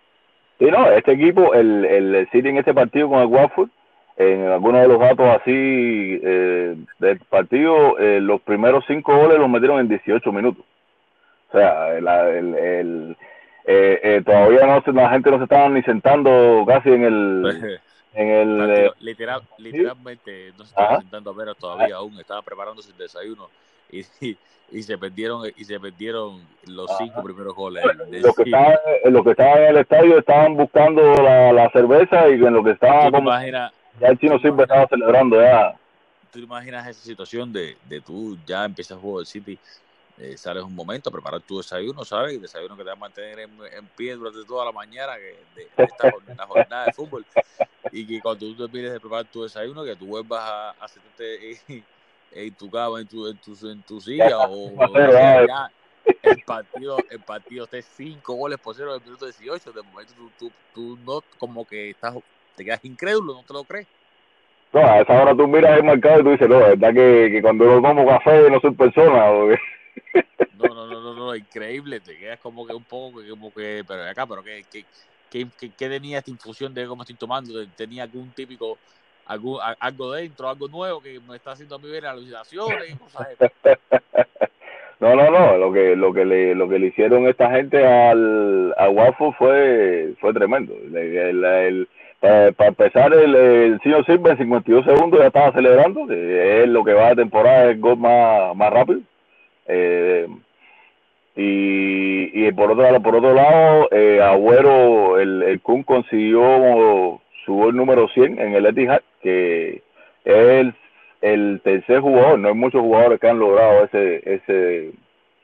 Sí, no, este equipo, el, el City en este partido con el Watford, en algunos de los datos así eh, del partido, eh, los primeros cinco goles los metieron en 18 minutos. O sea, el, el, eh, eh, todavía no la gente no se estaba ni sentando casi en el... En el eh, literal, literalmente no se estaba sentando pero todavía aún, estaba preparándose el desayuno y, y, se perdieron y se perdieron los cinco primeros goles. Los que, estaban, los que estaban en el estadio estaban buscando la, la cerveza y en lo que estaban... Como, ya el chino siempre estaba celebrando ya. ¿Tú imaginas esa situación de, de tú ya empiezas el juego del City, eh, sales un momento a preparar tu desayuno, ¿sabes? El desayuno que te va a mantener en, pie durante toda la mañana que de, esta jornada de fútbol. Y que cuando tú te pides de preparar tu desayuno, que tú vuelvas a, a en, tu cama, en tu, en tu, en tu silla, o, ya, el partido, el partido esté cinco goles por cero en el minuto 18, de momento tú, tú, tú no como que estás te quedas incrédulo, no te lo crees. No, a esa hora tú miras el mercado y tú dices, no, es verdad que, que cuando yo tomo café no soy persona. ¿o no, no, no, no, no, increíble, te quedas como que un poco, como que, pero acá, pero ¿qué, qué, qué, qué tenía esta infusión de cómo estoy tomando? ¿Tenía algún típico, algún, algo dentro, algo nuevo que me está haciendo a mí ver alucinaciones y cosas No, no, no, lo que lo que le lo que le hicieron esta gente al a fue fue tremendo. para, empezar, el, el señor Silva en 52 segundos ya estaba celebrando, es lo que va de temporada, el gol más, más rápido. Eh, y, y por otro lado, por otro lado eh, Agüero, el, el Kun consiguió su gol número 100 en el Etihad, que es el, el tercer jugador, no hay muchos jugadores que han logrado ese, ese,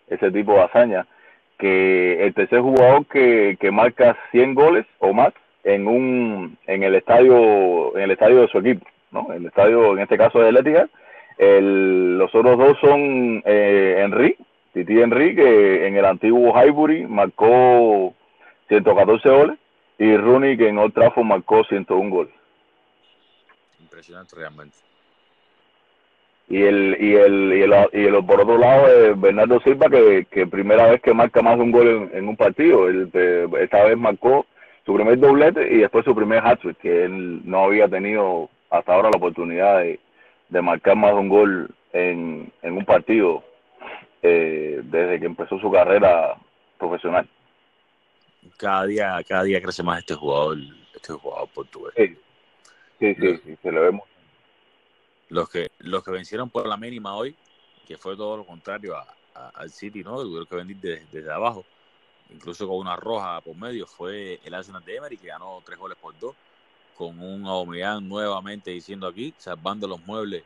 ese tipo de hazaña, que el tercer jugador que, que marca 100 goles o más en un en el estadio en el estadio de su equipo no el estadio en este caso de Atlética. El, los otros dos son eh, Henry Titi Henry que en el antiguo Highbury marcó 114 goles y Rooney que en Old Trafford marcó 101 goles impresionante realmente y el y el y el, y el por otro lado es Bernardo Silva que, que primera vez que marca más de un gol en, un partido el, eh, esta vez marcó su primer doblete y después su primer hat-trick, que él no había tenido hasta ahora la oportunidad de, de marcar más de un gol en, en un partido eh, desde que empezó su carrera profesional. Cada día, cada día crece más este jugador, este jugador portugués. Sí, sí, sí, se lo vemos. Los que, los que vencieron por la mínima hoy, que fue todo lo contrario a, al City, ¿no? Tuvieron que venir desde, desde abajo incluso con una roja por medio, fue el Arsenal de Emery, que ganó tres goles por dos, con un Aubameyang nuevamente diciendo aquí, salvando los muebles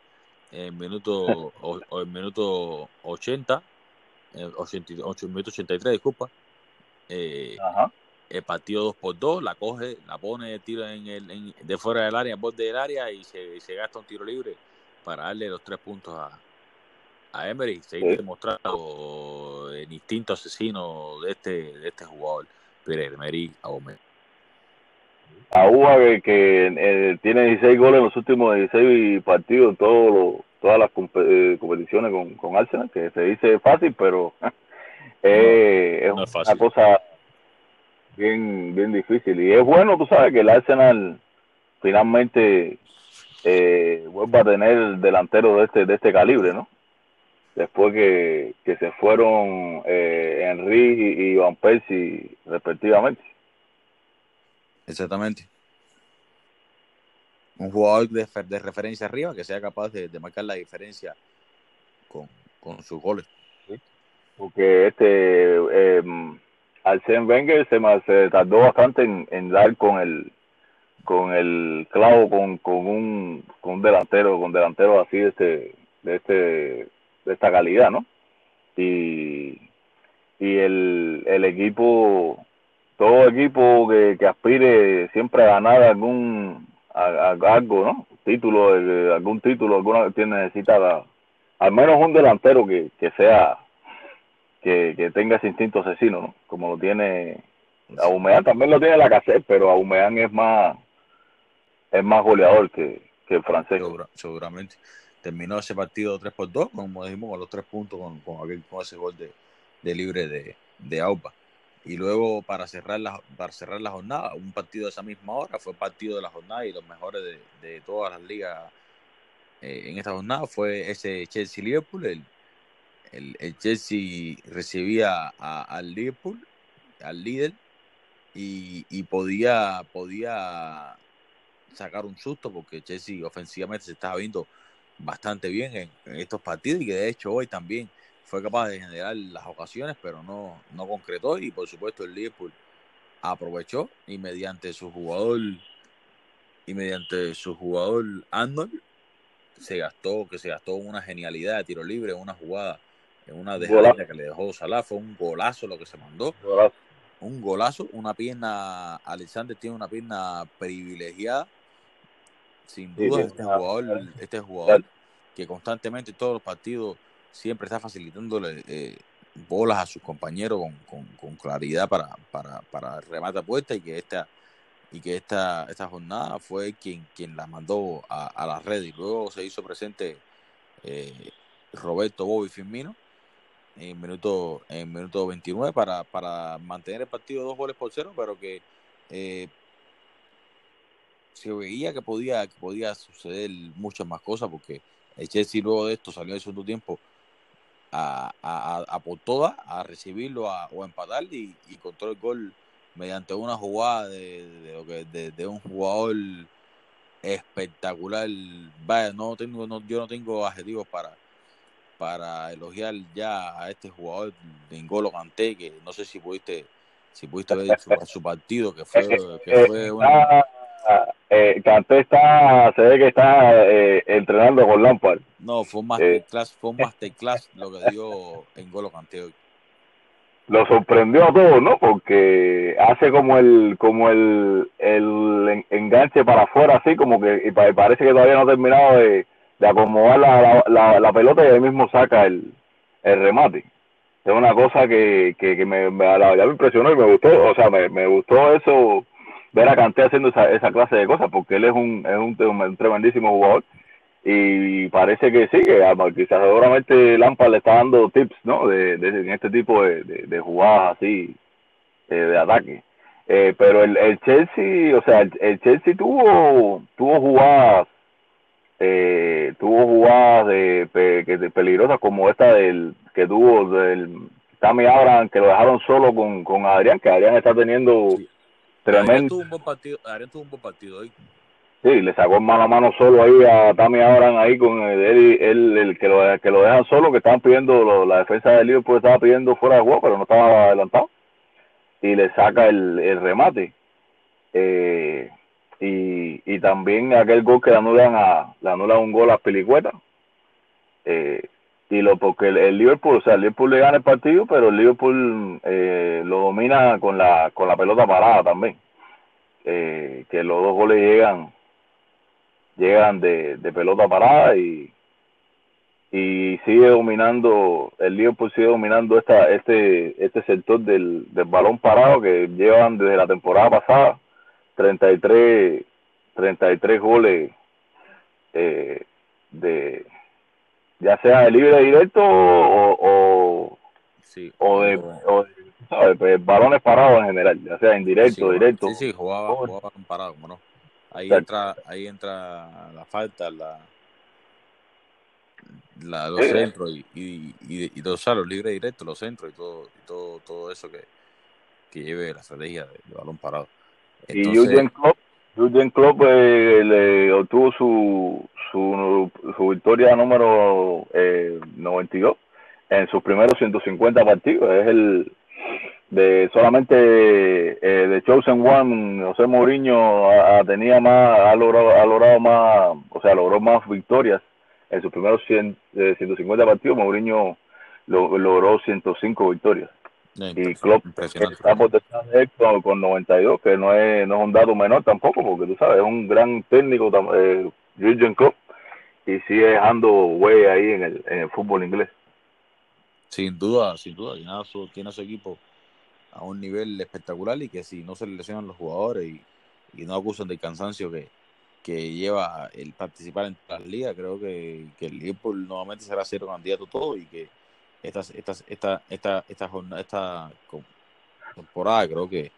en minuto, o, en minuto 80, 88, minuto 83, disculpa. Eh, el partido 2 por 2 la coge, la pone, tiro en el, de fuera del área, en borde del área y se, se gasta un tiro libre para darle los tres puntos a, a Emery. Seguir demostrando el instinto asesino de este, de este jugador, Pierre Emery A Uba que, eh, tiene 16 goles en los últimos 16 partidos, todo todas las eh, competiciones con, con Arsenal, que se dice fácil, pero eh, es, una cosa bien bien difícil. Y es bueno, tú sabes, que el Arsenal finalmente eh, vuelva a tener delantero de este de este calibre, ¿no? después que, que se fueron eh, Henry y, Van Persie respectivamente. Exactamente. Un jugador de, de referencia arriba que sea capaz de, marcar la diferencia con, con sus goles. Porque este eh, Arsene Wenger se, tardó bastante en, dar con el con el clavo con, con un con un delantero con delantero así de este de este de esta calidad, ¿no? Y, el, el equipo, todo equipo que, que aspire siempre a ganar algún algo, ¿no? Título, algún título, alguna tiene necesita al menos un delantero que sea que, que tenga ese instinto asesino, ¿no? Como lo tiene Aubameyang también lo tiene la cassette, pero Aubameyang es más es más goleador que, que el francés. seguramente terminó ese partido 3 por 2, como dijimos, con los tres puntos con, con, aquel, con ese gol de, de libre de, de Aupa. Y luego para cerrar, la, para cerrar la jornada, un partido de esa misma hora, fue partido de la jornada y los mejores de, de todas las ligas eh, en esta jornada fue ese Chelsea-Liverpool. El, el, el, Chelsea recibía al Liverpool, al líder, y, y podía, podía sacar un susto porque Chelsea ofensivamente se estaba viendo bastante bien en, estos partidos y que de hecho hoy también fue capaz de generar las ocasiones, pero no, no concretó y por supuesto el Liverpool aprovechó y mediante su jugador y mediante su jugador Arnold se gastó, que se gastó una genialidad de tiro libre, una jugada, en una dejadita que le dejó Salah, fue un golazo lo que se mandó. Un golazo, una pierna, Alexander tiene una pierna privilegiada. Sin duda, este jugador, este jugador que constantemente en todos los partidos siempre está facilitándole eh, bolas a sus compañeros con, con, claridad para, para, para remate a puerta y que esta y que esta, esta jornada fue quien, quien la mandó a, a la red. Y luego se hizo presente eh, Roberto Bobby Firmino en minuto en minuto 29 para, para mantener el partido dos goles por cero pero que eh, se veía que podía, que podía suceder muchas más cosas porque el Chelsea luego de esto salió el segundo tiempo a, a, por todas, a recibirlo o a empatar y, y encontró el gol mediante una jugada de, de, de, un jugador espectacular. Vaya, no tengo, no, yo no tengo adjetivos para, para elogiar ya a este jugador de Ngolo Kanté, que no sé si pudiste, si pudiste ver su, partido, que fue, que fue una eh, Canté está, se ve que está eh, entrenando con Lampard. No, fue un masterclass, fue un masterclass lo que dio en Golo Canté hoy. Lo sorprendió a todos, ¿no? Porque hace como el, como el, el enganche para afuera, así como que y parece que todavía no ha terminado de, de acomodar la, la, la, pelota y ahí mismo saca el, el remate. Es una cosa que, que, que me, me, me impresionó y me gustó, o sea, me, me gustó eso ver a Canté haciendo esa, esa clase de cosas, porque él es un, es un, tremendísimo jugador y parece que sí, que quizás seguramente Lampard le está dando tips, ¿no? De, de en este tipo de, de, jugadas así, de ataque. Eh, pero el, el Chelsea, o sea, el, Chelsea tuvo, tuvo jugadas, eh, tuvo jugadas de, peligrosas como esta del que tuvo del Tammy Abraham, que lo dejaron solo con, con Adrián, que Adrián está teniendo Tremendo. tuvo un buen partido, tuvo un buen partido hoy. Sí, le sacó mano a mano solo ahí a Tammy Abraham ahí con él, él, el que lo, que lo dejan solo, que estaban pidiendo, la defensa del Liverpool estaba pidiendo fuera de juego, pero no estaba adelantado. Y le saca el, el remate. Eh, y, y también aquel gol que le anulan, a, le anulan un gol a Pelicueta. Eh, y lo porque el, Liverpool, o sea, el Liverpool le gana el partido, pero el Liverpool eh, lo domina con la con la pelota parada también. Eh, que los dos goles llegan llegan de, de pelota parada y y sigue dominando el Liverpool sigue dominando esta este este sector del, del balón parado que llevan desde la temporada pasada 33 33 goles eh, de ya sea de libre directo o, o, sí, o de, o ¿sabes? Pues, balones parados en general, ya sea indirecto, directo. Sí, sí, jugaba, jugaba parado, como no. Ahí entra, ahí entra la falta, la la, los centros y, y, y, y los, los libres directos, los centros y todo, y todo, todo eso que, que lleve la estrategia de, de balón parado. Entonces, y Jürgen Klopp, Jürgen Klopp eh, le obtuvo su, su, su victoria número eh, 92 en sus primeros 150 partidos. Es el de solamente eh, de Chosen One, José Mourinho a, a tenía más, ha logrado, ha logrado más, o sea, logró más victorias en sus primeros 100, eh, 150 partidos. Mourinho lo, logró 105 victorias. Y Klopp está por detrás de él con, con, 92, que no es, no es un dato menor tampoco, porque tú sabes, es un gran técnico, eh, Jürgen Klopp, y sigue dejando huella ahí en el, en el fútbol inglés. Sin duda, sin duda, tiene a su, tiene a su equipo a un nivel espectacular y que si no se lesionan los jugadores y, y no acusan del cansancio que, que lleva el participar en las ligas, creo que, que el Liverpool nuevamente será cero candidato todo y que esta, esta, esta, esta, esta, jornada, esta temporada creo que,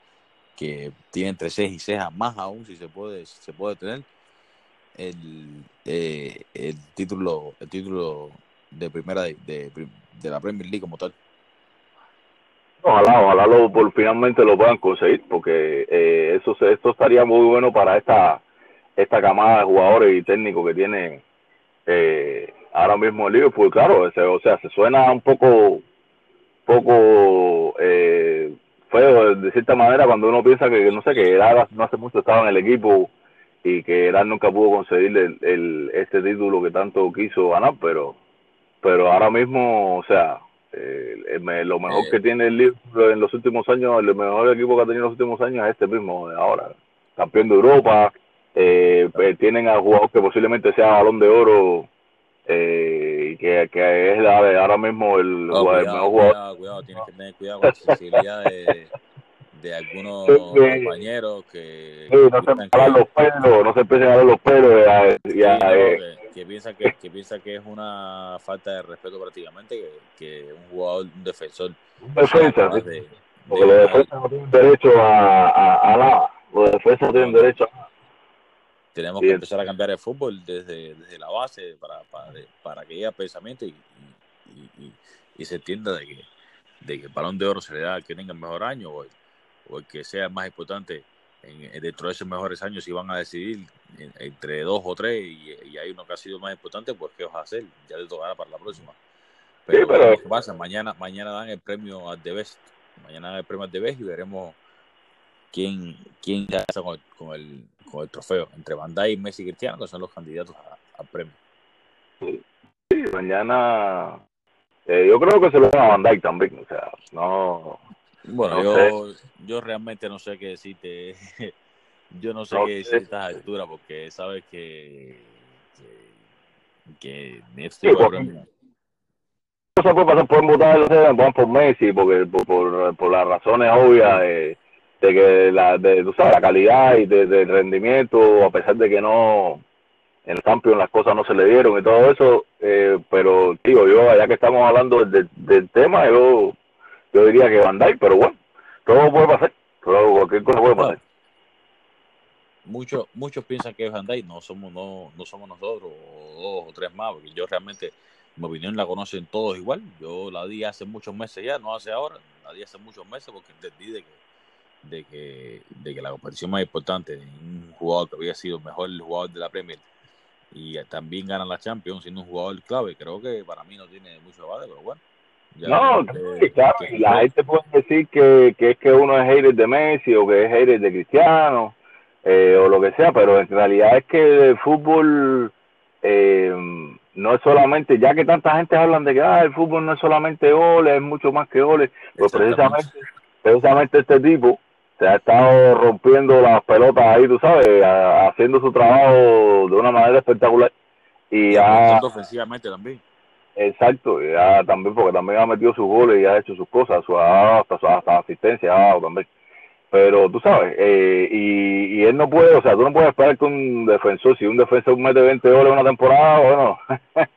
que tiene entre 6 y 6 más aún si se puede, se puede tener el, eh, el título el título de primera de, de, la Premier League como tal. Ojalá, ojalá lo, finalmente lo puedan conseguir, porque eh, eso esto estaría muy bueno para esta esta camada de jugadores y técnicos que tiene eh, ahora mismo el Liverpool. Claro, ese, o sea, se suena un poco poco eh, feo de cierta manera cuando uno piensa que, no sé, que Eras no hace mucho estaba en el equipo y que Eras nunca pudo conseguir el, el, este título que tanto quiso ganar, pero pero ahora mismo, o sea, eh, lo mejor que tiene el Liverpool en los últimos años, el mejor equipo que ha tenido en los últimos años es este mismo de ahora. Campeón de Europa, eh, pues, tienen al jugador que posiblemente sea balón de oro eh, que, que es la ahora mismo el, oh, jugador, cuidado, el mejor jugador. Cuidado, cuidado, tienes que tener cuidado con la sensibilidad de, de algunos sí, compañeros que, sí, no se empiecen a los pelos, no se empiecen a dar los pelos. Ya, ya, sí, eh, que, que, piensa que, que piensa que es una falta de respeto prácticamente que, que un jugador, un defensor. Un defensa, de, porque de, los defensas no tienen derecho a, a, a nada. Los defensas no tienen derecho a Tenemos que empezar a cambiar el fútbol desde, desde la base para, para, para que haya pensamiento y, y, y, y, se entienda de que, de que el balón de oro se le da al que tenga el mejor año o el, o el que sea más importante en, dentro de esos mejores años si van a decidir entre dos o tres y, y, hay uno que ha sido más importante, pues ¿qué vas a hacer? Ya te tocará para la próxima. Pero, sí, pero... ¿qué pasa? Mañana, mañana dan el premio al The Best. Mañana dan el premio al The Best y veremos quién, quién ya está con el, con el, con el trofeo entre Bandai, Messi y Cristiano, que son los candidatos al premio. Sí, mañana eh, yo creo que se lo van a Bandai también, o sea, no. Bueno, no yo, sé. yo realmente no sé qué decirte. yo no sé no qué decir a estas alturas porque sabes que. que, que este sí, cosas pueden pasar, pueden votar, por Messi, porque por, por, por las razones obvias de de que la, de, tú sabes, la calidad y del de rendimiento, a pesar de que no, en el campeón las cosas no se le dieron y todo eso, eh, pero digo, yo, ya que estamos hablando del, del tema, yo, yo diría que Bandai, pero bueno, todo puede pasar, todo, cualquier cosa puede pasar. Muchos, muchos piensan que es Bandai, no somos, no, no somos nosotros, o dos o tres más, porque yo realmente, mi opinión la conocen todos igual, yo la di hace muchos meses ya, no hace ahora, la di hace muchos meses porque entendí de que de que, de que la competición más importante, un jugador que había sido el mejor jugador de la Premier y también gana la Champions siendo un jugador clave, creo que para mí no tiene mucho debate, pero bueno. no, que, claro, que, la gente puede decir que, que es que uno es hater de Messi o que es hater de Cristiano eh, o lo que sea, pero en realidad es que el fútbol eh, no es solamente, ya que tanta gente hablan de que ah, el fútbol no es solamente goles, es mucho más que goles, pues precisamente, precisamente este tipo se ha estado rompiendo las pelotas ahí, tú sabes, haciendo su trabajo de una manera espectacular. Y ha, ofensivamente también. Exacto, ya también, porque también ha metido sus goles y ha hecho sus cosas, su, hasta, hasta asistencia ha dado también. Pero tú sabes, eh, y, y él no puede, o sea, tú no puedes esperar que un defensor, si un defensor mete 20 goles en una temporada, bueno,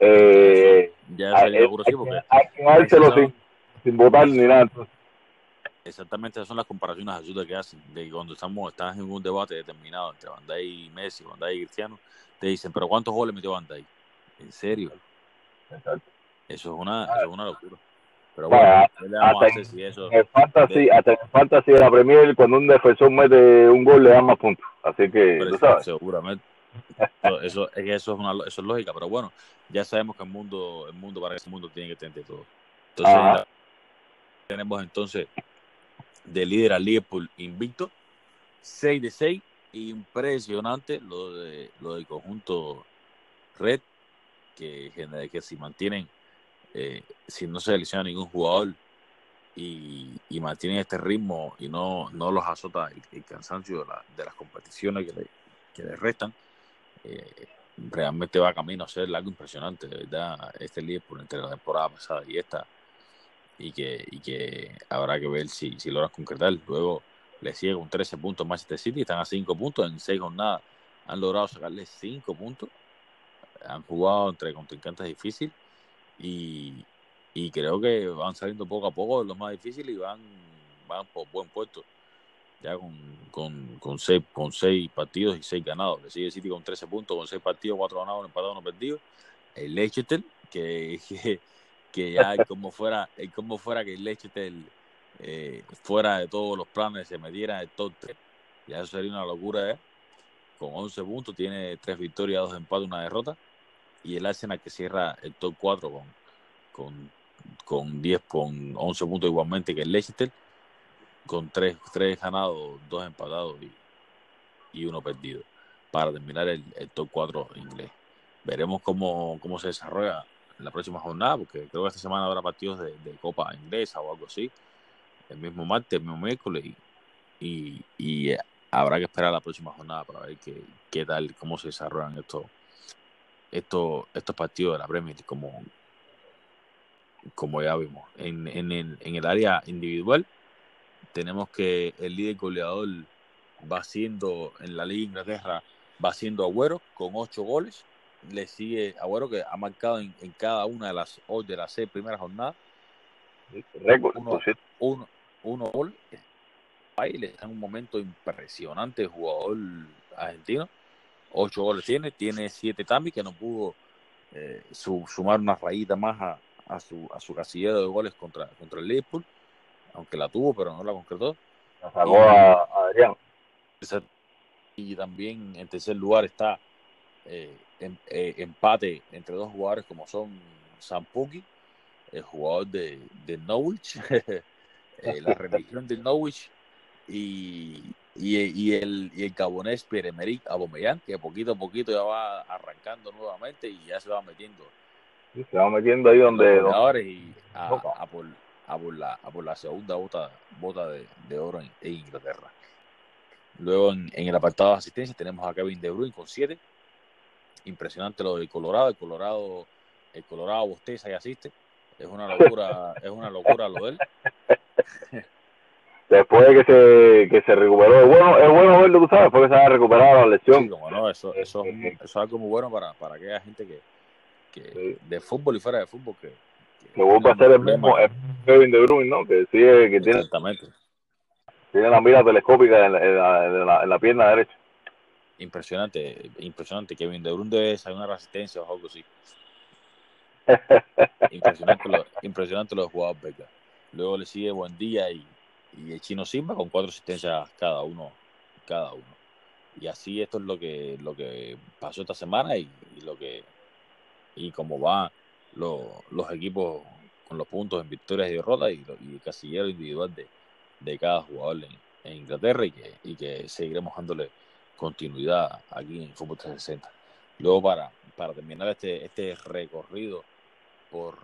eh, ya sería hay, hay, hay que dárselo sin, sin votar ni nada. Entonces, Exactamente, esas son las comparaciones absurdas que hacen. De que cuando estamos, estás en un debate determinado entre Bandai y Messi, Bandai y Cristiano, te dicen, pero ¿cuántos goles metió Bandai? En serio. Exacto. Eso es una, eso es una locura. Pero bueno, hasta en el fantasy de la Premier, cuando un defensor mete un gol, le dan más puntos. Así que, Pero tú sí, sabes. seguramente. Eso, eso, es que eso es una eso es lógica, pero bueno, ya sabemos que el mundo, el mundo para ese mundo tiene que tener todo. Entonces la- tenemos entonces de líder al Liverpool invicto, 6 de 6, impresionante lo de lo del conjunto Red, que, que si mantienen, eh, si no se selecciona ningún jugador y, y mantienen este ritmo y no, no los azota el, el cansancio de, la- de las competiciones que le, que le restan, eh, realmente va camino a ser algo impresionante, de verdad, este Liverpool entre la temporada pasada y esta, y que, y que habrá que ver si, si logran concretar. Luego le sigue con 13 puntos Manchester City, están a 5 puntos, en 6 jornadas han logrado sacarle 5 puntos, han jugado entre contrincantes difíciles y, y creo que van saliendo poco a poco de los más difíciles y van, van por buen puesto ya con, con, con, seis, con seis partidos y seis ganados. Le sigue City con 13 puntos, con seis partidos, cuatro ganados, un empatado, uno perdido. El Leicester, que, que, que ya como fuera, como fuera que Leicester eh, fuera de todos los planes se metiera en el top 3. Ya eso sería una locura, ¿eh? Con 11 puntos, tiene tres victorias, dos empates, una derrota. Y el Arsenal que cierra el top 4 con, con, con 10, con 11 puntos igualmente que el Leicester con tres, tres ganados, dos empatados y, y uno perdido para terminar el, el, top 4 inglés. Veremos cómo, cómo se desarrolla en la próxima jornada, porque creo que esta semana habrá partidos de, Copa Inglesa o algo así, el mismo martes, el mismo miércoles, y, y, y habrá que esperar la próxima jornada para ver qué, qué tal, cómo se desarrollan estos, estos, estos partidos de la Premier como, como ya vimos. En, en el área individual, tenemos que el líder goleador va siendo en la Liga Inglaterra, va siendo Agüero con ocho goles. Le sigue Agüero que ha marcado en, en cada una de las de las seis primeras jornadas. Récord, uno, uno, uno gol. Ahí está en un momento impresionante el jugador argentino. Ocho goles tiene, tiene siete también que no pudo eh, su, sumar una rayita más a, a, su, a su casillero de goles contra, contra el Liverpool aunque la tuvo, pero no la concretó. La sacó y, a, a Adrián. Y también en tercer lugar está eh, en, eh, empate entre dos jugadores como son Sampuki, el jugador de, de Norwich, eh, la religión de Norwich, y, y, y, el, y el gabonés Pierre-Emerick Aubameyang, que poquito a poquito ya va arrancando nuevamente y ya se va metiendo. Se va metiendo ahí donde... y a, a por, a por la, a por la segunda bota, bota de, de oro en, en, Inglaterra. Luego en, en, el apartado de asistencia tenemos a Kevin De Bruyne con 7. Impresionante lo del Colorado. El Colorado, el Colorado bosteza y asiste. Es una locura, es una locura lo de él. Después de que se, que se recuperó, es bueno, es bueno verlo, tú sabes, después que se haya recuperado la lesión. Sí, como no, eso, eso, es, eso es algo muy bueno para, para aquella gente que, que sí. de fútbol y fuera de fútbol que, que vuelve a ser el mismo Kevin De Bruyne, ¿no? Que sigue, que tiene, Exactamente. tiene la mira telescópica en la, en la, en la, en la pierna derecha. Impresionante, impresionante. Kevin De Bruyne debe salir una resistencia o algo así. impresionante, lo, impresionante los jugadores. Luego le sigue Buendía y, y el Chino Simba con cuatro asistencias cada uno, cada uno. Y así esto es lo que, lo que pasó esta semana y, y lo que y cómo va los, los equipos con los puntos en victorias y derrotas y, y el casillero individual de, de cada jugador en, en, Inglaterra y que, y que seguiremos dándole continuidad aquí en Fútbol 360. Luego para, para terminar este, este recorrido por,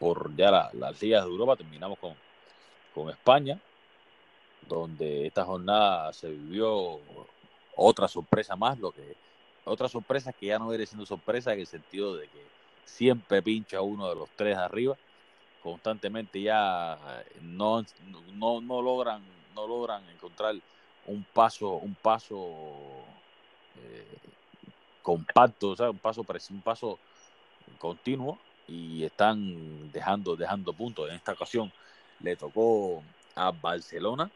por ya la, las ligas de Europa, terminamos con, con España, donde esta jornada se vivió otra sorpresa más, lo que otra sorpresa que ya no viene siendo sorpresa en el sentido de que siempre pincha uno de los tres arriba constantemente ya no, no, no logran no logran encontrar un paso un paso eh, compacto sea, un paso un paso continuo y están dejando dejando puntos en esta ocasión le tocó a Barcelona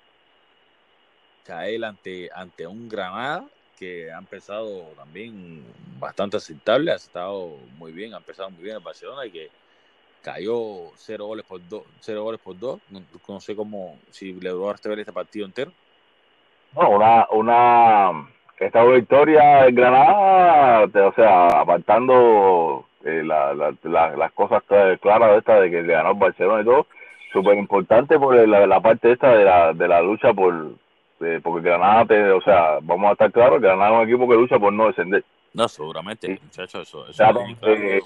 caer ante ante un Granada que ha empezado también bastante aceptable, ha estado muy bien, ha empezado muy bien el Barcelona y que cayó cero goles por dos, cero goles por dos. No, sé cómo, si ver este partido entero. No, una, una, esta victoria en Granada, o sea, apartando eh, la, la, las cosas claras de esta de que ganó el Barcelona y todo, súper importante por la, la, parte esta de la, de la lucha por, porque Granada, te, o sea, vamos a estar claros, Granada es un equipo que lucha por no descender. No, seguramente, muchachos, eso, eh,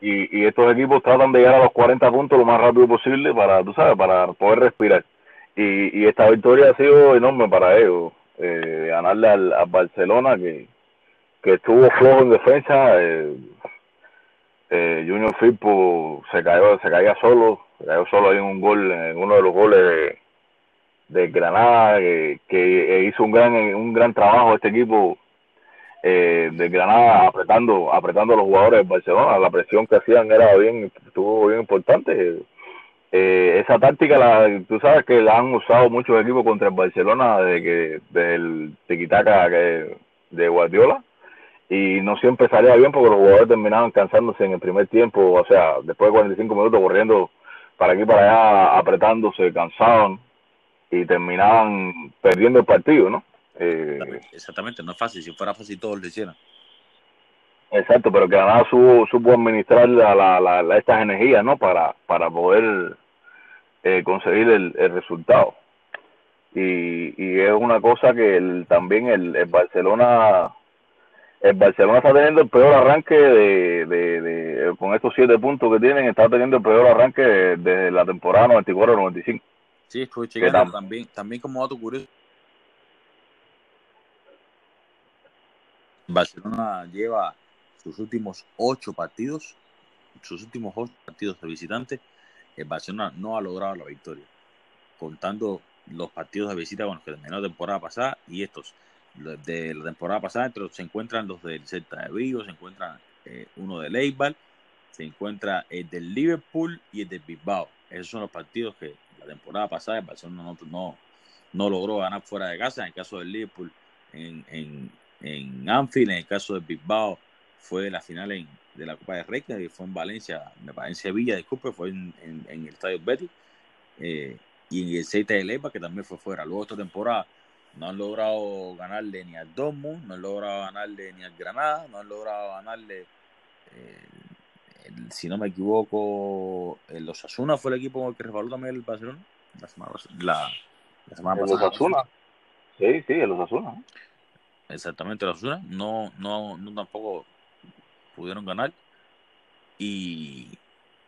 y, y estos equipos tratan de llegar a los 40 puntos lo más rápido posible para, tú sabes, para poder respirar. Y, y esta victoria ha sido enorme para ellos. Eh, ganarle al, Barcelona, que, que estuvo flojo en defensa. Eh, eh, Junior Firpo se cayó, se caía solo, se cayó solo en un gol, en uno de los goles de, Granada, que, que hizo un gran, un gran trabajo este equipo eh, de Granada apretando apretando a los jugadores de Barcelona la presión que hacían era bien estuvo bien importante eh, esa táctica la tú sabes que la han usado muchos equipos contra el Barcelona desde que del tiquitaca de Guardiola y no siempre salía bien porque los jugadores terminaban cansándose en el primer tiempo o sea después de 45 minutos corriendo para aquí para allá apretándose cansaban y terminaban perdiendo el partido no eh, exactamente, no es fácil. Si fuera fácil, todos lo hicieran. Exacto, pero que nada supo, supo administrar la, la, la, estas energías, ¿no? Para, para poder eh, conseguir el, el, resultado. Y, y es una cosa que el, también el, el Barcelona el Barcelona está teniendo el peor arranque de, de, de, con estos siete puntos que tienen, está teniendo el peor arranque desde la temporada 94-95. Sí, estoy checando también, también como dato curioso, Barcelona lleva sus últimos ocho partidos, sus últimos ocho partidos de visitante, el Barcelona no ha logrado la victoria, contando los partidos de visita con los que terminó la temporada pasada y estos de la temporada pasada, entre se encuentran los del Celta de Vigo, se encuentran eh, uno del Eibar, se encuentra el del Liverpool y el del Bilbao. Esos son los partidos que la temporada pasada el Barcelona no, no, no logró ganar fuera de casa. En el caso del Liverpool, en, en, en Anfield, en el caso de Bilbao fue la final de la Copa de Rey, que fue en Valencia, en Sevilla, disculpe, fue en, el Estadio Betis, eh, y en el Celta de Leiva, que también fue fuera. Luego esta temporada no han logrado ganarle ni al Dortmund, no han logrado ganarle ni al Granada, no han logrado ganarle, eh, si no me equivoco, el Osasuna fue el equipo que resbaló también el Barcelona la semana, la, la semana pasada. Osasuna? Sí, sí, el Osasuna exactamente la Osuna, no, no, no tampoco pudieron ganar. Y,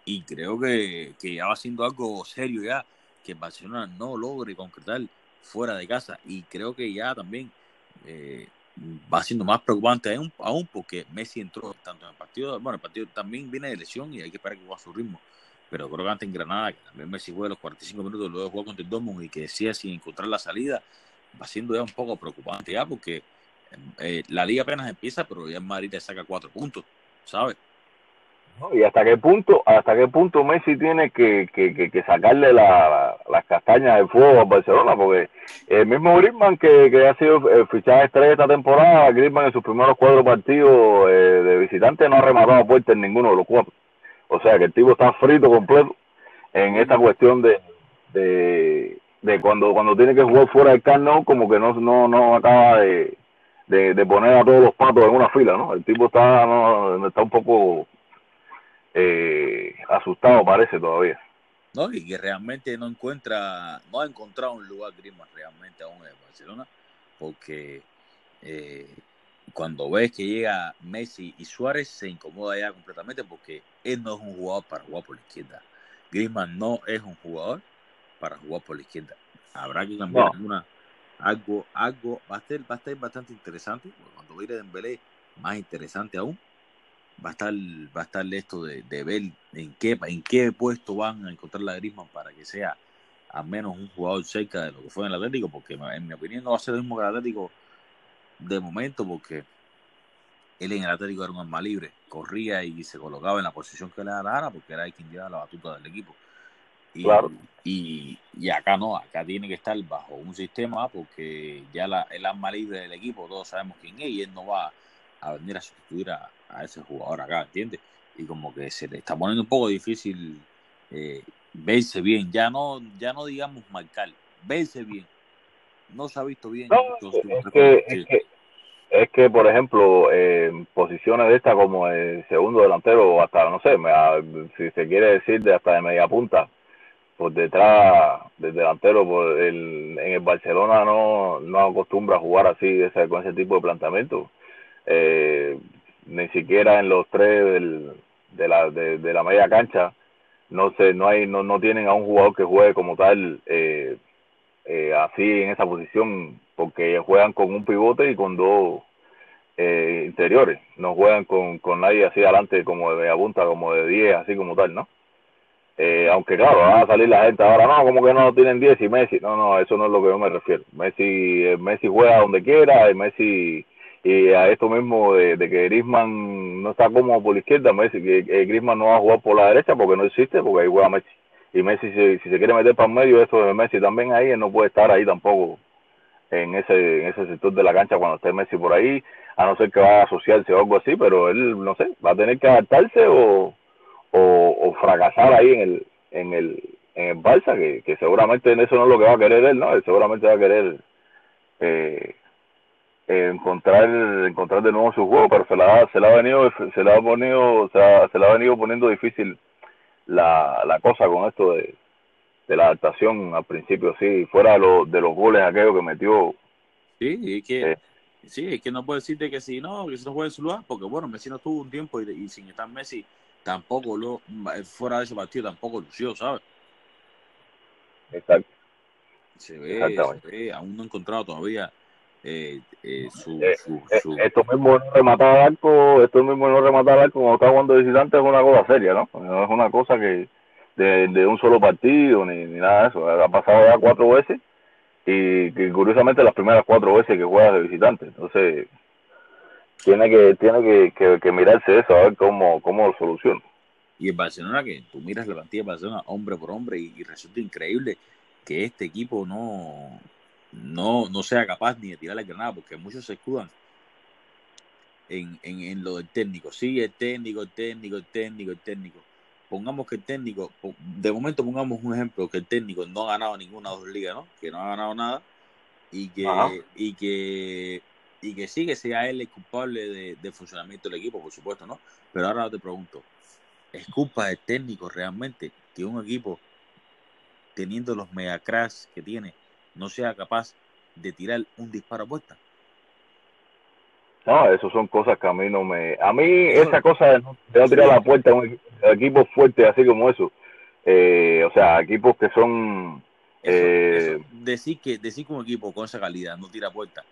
y creo que, que, ya va siendo algo serio ya, que Barcelona no logre concretar fuera de casa. Y creo que ya también eh, va siendo más preocupante aún, porque Messi entró tanto en el partido, bueno, el partido también viene de lesión y hay que esperar que juegue a su ritmo. Pero creo que antes en Granada, que también Messi juega los 45 minutos, luego jugó contra el Dortmund y que decía sin encontrar la salida, va siendo ya un poco preocupante ya, porque eh, la liga apenas empieza, pero ya Madrid le saca cuatro puntos, ¿sabes? y hasta qué punto hasta qué punto Messi tiene que, que, que, sacarle la, las castañas del fuego a Barcelona porque el mismo Griezmann que, que ha sido el fichaje estrella esta temporada Griezmann en sus primeros cuatro partidos eh, de visitante no ha rematado puerta en ninguno de los cuatro o sea que el tipo está frito completo en esta cuestión de, de, de cuando cuando tiene que jugar fuera del carno como que no no no acaba de de, poner a todos los patos en una fila, ¿no? El tipo está, no, está un poco eh, asustado, parece todavía. No, y que realmente no encuentra, no ha encontrado un lugar Griezmann realmente aún en Barcelona, porque eh, cuando ves que llega Messi y Suárez se incomoda ya completamente porque él no es un jugador para jugar por la izquierda. Griezmann no es un jugador para jugar por la izquierda. Habrá que cambiar alguna algo, algo va a estar, va a estar bastante interesante. Cuando vire Dembélé, más interesante aún. Va a estar, va a estar esto de, de ver en qué, en qué puesto van a encontrar la Griezmann para que sea al menos un jugador cerca de lo que fue en el Atlético, porque en mi opinión no va a ser lo mismo que el Atlético de momento, porque él en el Atlético era un arma libre, corría y se colocaba en la posición que le daba la gana, porque era quien llevaba la batuta del equipo. Y, claro. y, y, acá no, acá tiene que estar bajo un sistema porque ya la, el alma libre del equipo, todos sabemos quién es y él no va a venir a sustituir a, a ese jugador acá, ¿entiendes? Y como que se le está poniendo un poco difícil eh, verse bien, ya no, ya no digamos marcar, verse bien. No se ha visto bien. es, que, es, que, por ejemplo, en posiciones de esta como el segundo delantero, o hasta, no sé, si se quiere decir, de hasta de media punta, por detrás del delantero, por en el Barcelona no, no acostumbra jugar así, con ese tipo de planteamiento. Eh, ni siquiera en los tres del, de, la, de, la media cancha no sé, no hay, no, no tienen a un jugador que juegue como tal eh, eh, así en esa posición, porque juegan con un pivote y con dos eh, interiores, no juegan con, con nadie así adelante como de punta, como de 10, así como tal, ¿no? Eh, aunque claro, va a salir la gente ahora, no, como que no tienen 10 y Messi, no, no, eso no es lo que yo me refiero. Messi, Messi juega donde quiera, y Messi y a esto mismo de, que Griezmann no está cómodo por la izquierda, Messi, que, Griezmann no va a jugar por la derecha porque no existe, porque ahí juega Messi. Y Messi, si, si se quiere meter para el medio, eso de Messi también ahí, él no puede estar ahí tampoco en ese, en ese sector de la cancha cuando esté Messi por ahí, a no ser que vaya a asociarse o algo así, pero él, no sé, va a tener que adaptarse o, o, fracasar ahí en el, en el, en el Barça, que, que seguramente en eso no es lo que va a querer él, ¿no? Él seguramente va a querer eh, encontrar encontrar de nuevo su juego pero se la se la ha venido se la ha ponido se, se la ha venido poniendo difícil la, la cosa con esto de, de la adaptación al principio sí fuera de, los de los goles aquellos que metió sí es que eh, sí es que no puede decirte que si no que si no juega en su lugar porque bueno Messi no tuvo un tiempo y, y sin estar Messi tampoco lo fuera de ese partido tampoco lució sabes exacto se ve, se ve aún no he encontrado todavía eh, eh, su, eh, su, esto mismo no rematar arco, esto mismo no rematar arco cuando está jugando visitante es una cosa seria, ¿no? No es una cosa que de, de un solo partido ni, ni nada de eso. Ha pasado ya cuatro veces y que curiosamente las primeras cuatro veces que juega de visitante. Entonces tiene que tiene que, que, que mirarse eso a ver cómo, cómo lo soluciona. Y en Barcelona que tú miras la plantilla de Barcelona hombre por hombre y, y resulta increíble que este equipo no no, no sea capaz ni de tirar la granada, porque muchos se escudan en, en, en, lo del técnico. Sí, el técnico, el técnico, el técnico, el técnico. Pongamos que el técnico, de momento pongamos un ejemplo, que el técnico no ha ganado ninguna dos ligas, ¿no? Que no ha ganado nada y que, y que, y que sí que sea él el culpable de, funcionamiento del equipo, por supuesto, ¿no? Pero ahora te pregunto, ¿es culpa del técnico realmente que un equipo teniendo los mega crash que tiene no sea capaz de tirar un disparo a puerta. No, eso son cosas que a mí no me... A mí esa cosa de no, tirar a la puerta a un equipo fuerte así como eso, eh, o sea, equipos que son... Eh... Decir, que, decir que un equipo con esa calidad no tira puerta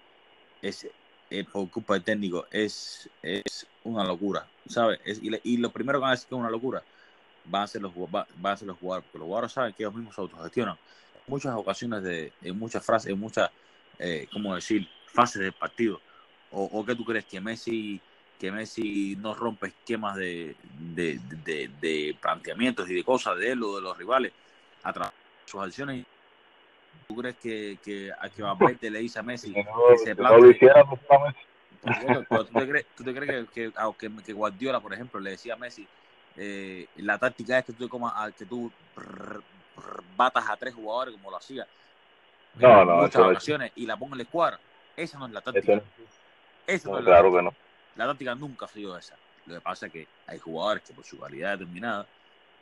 es, por culpa del técnico es, es una locura, ¿sabes? y, y, lo primero que van a decir que es una locura van a ser los, van a ser los jugadores, porque los jugadores saben que ellos mismos se autogestionan muchas ocasiones, de, en muchas frases, en muchas, eh, ¿cómo decir?, fases del partido. O, o que tú crees que Messi que Messi no rompe esquemas de, de, de, planteamientos y de cosas de él o de los rivales a través de sus acciones. ¿Tú crees que, que a que Valverde le dice a Messi que se plante? ¿Tú te crees, tú te crees que, que, que, Guardiola, por ejemplo, le decía a Messi, eh, la táctica es que tú, comas, que tú batas a tres jugadores como lo hacía no, no, muchas ocasiones y la ponga en la escuadra. Esa no es la táctica. Esa no, es la claro que no. La táctica nunca ha sido esa. Lo que pasa es que hay jugadores que por su calidad determinada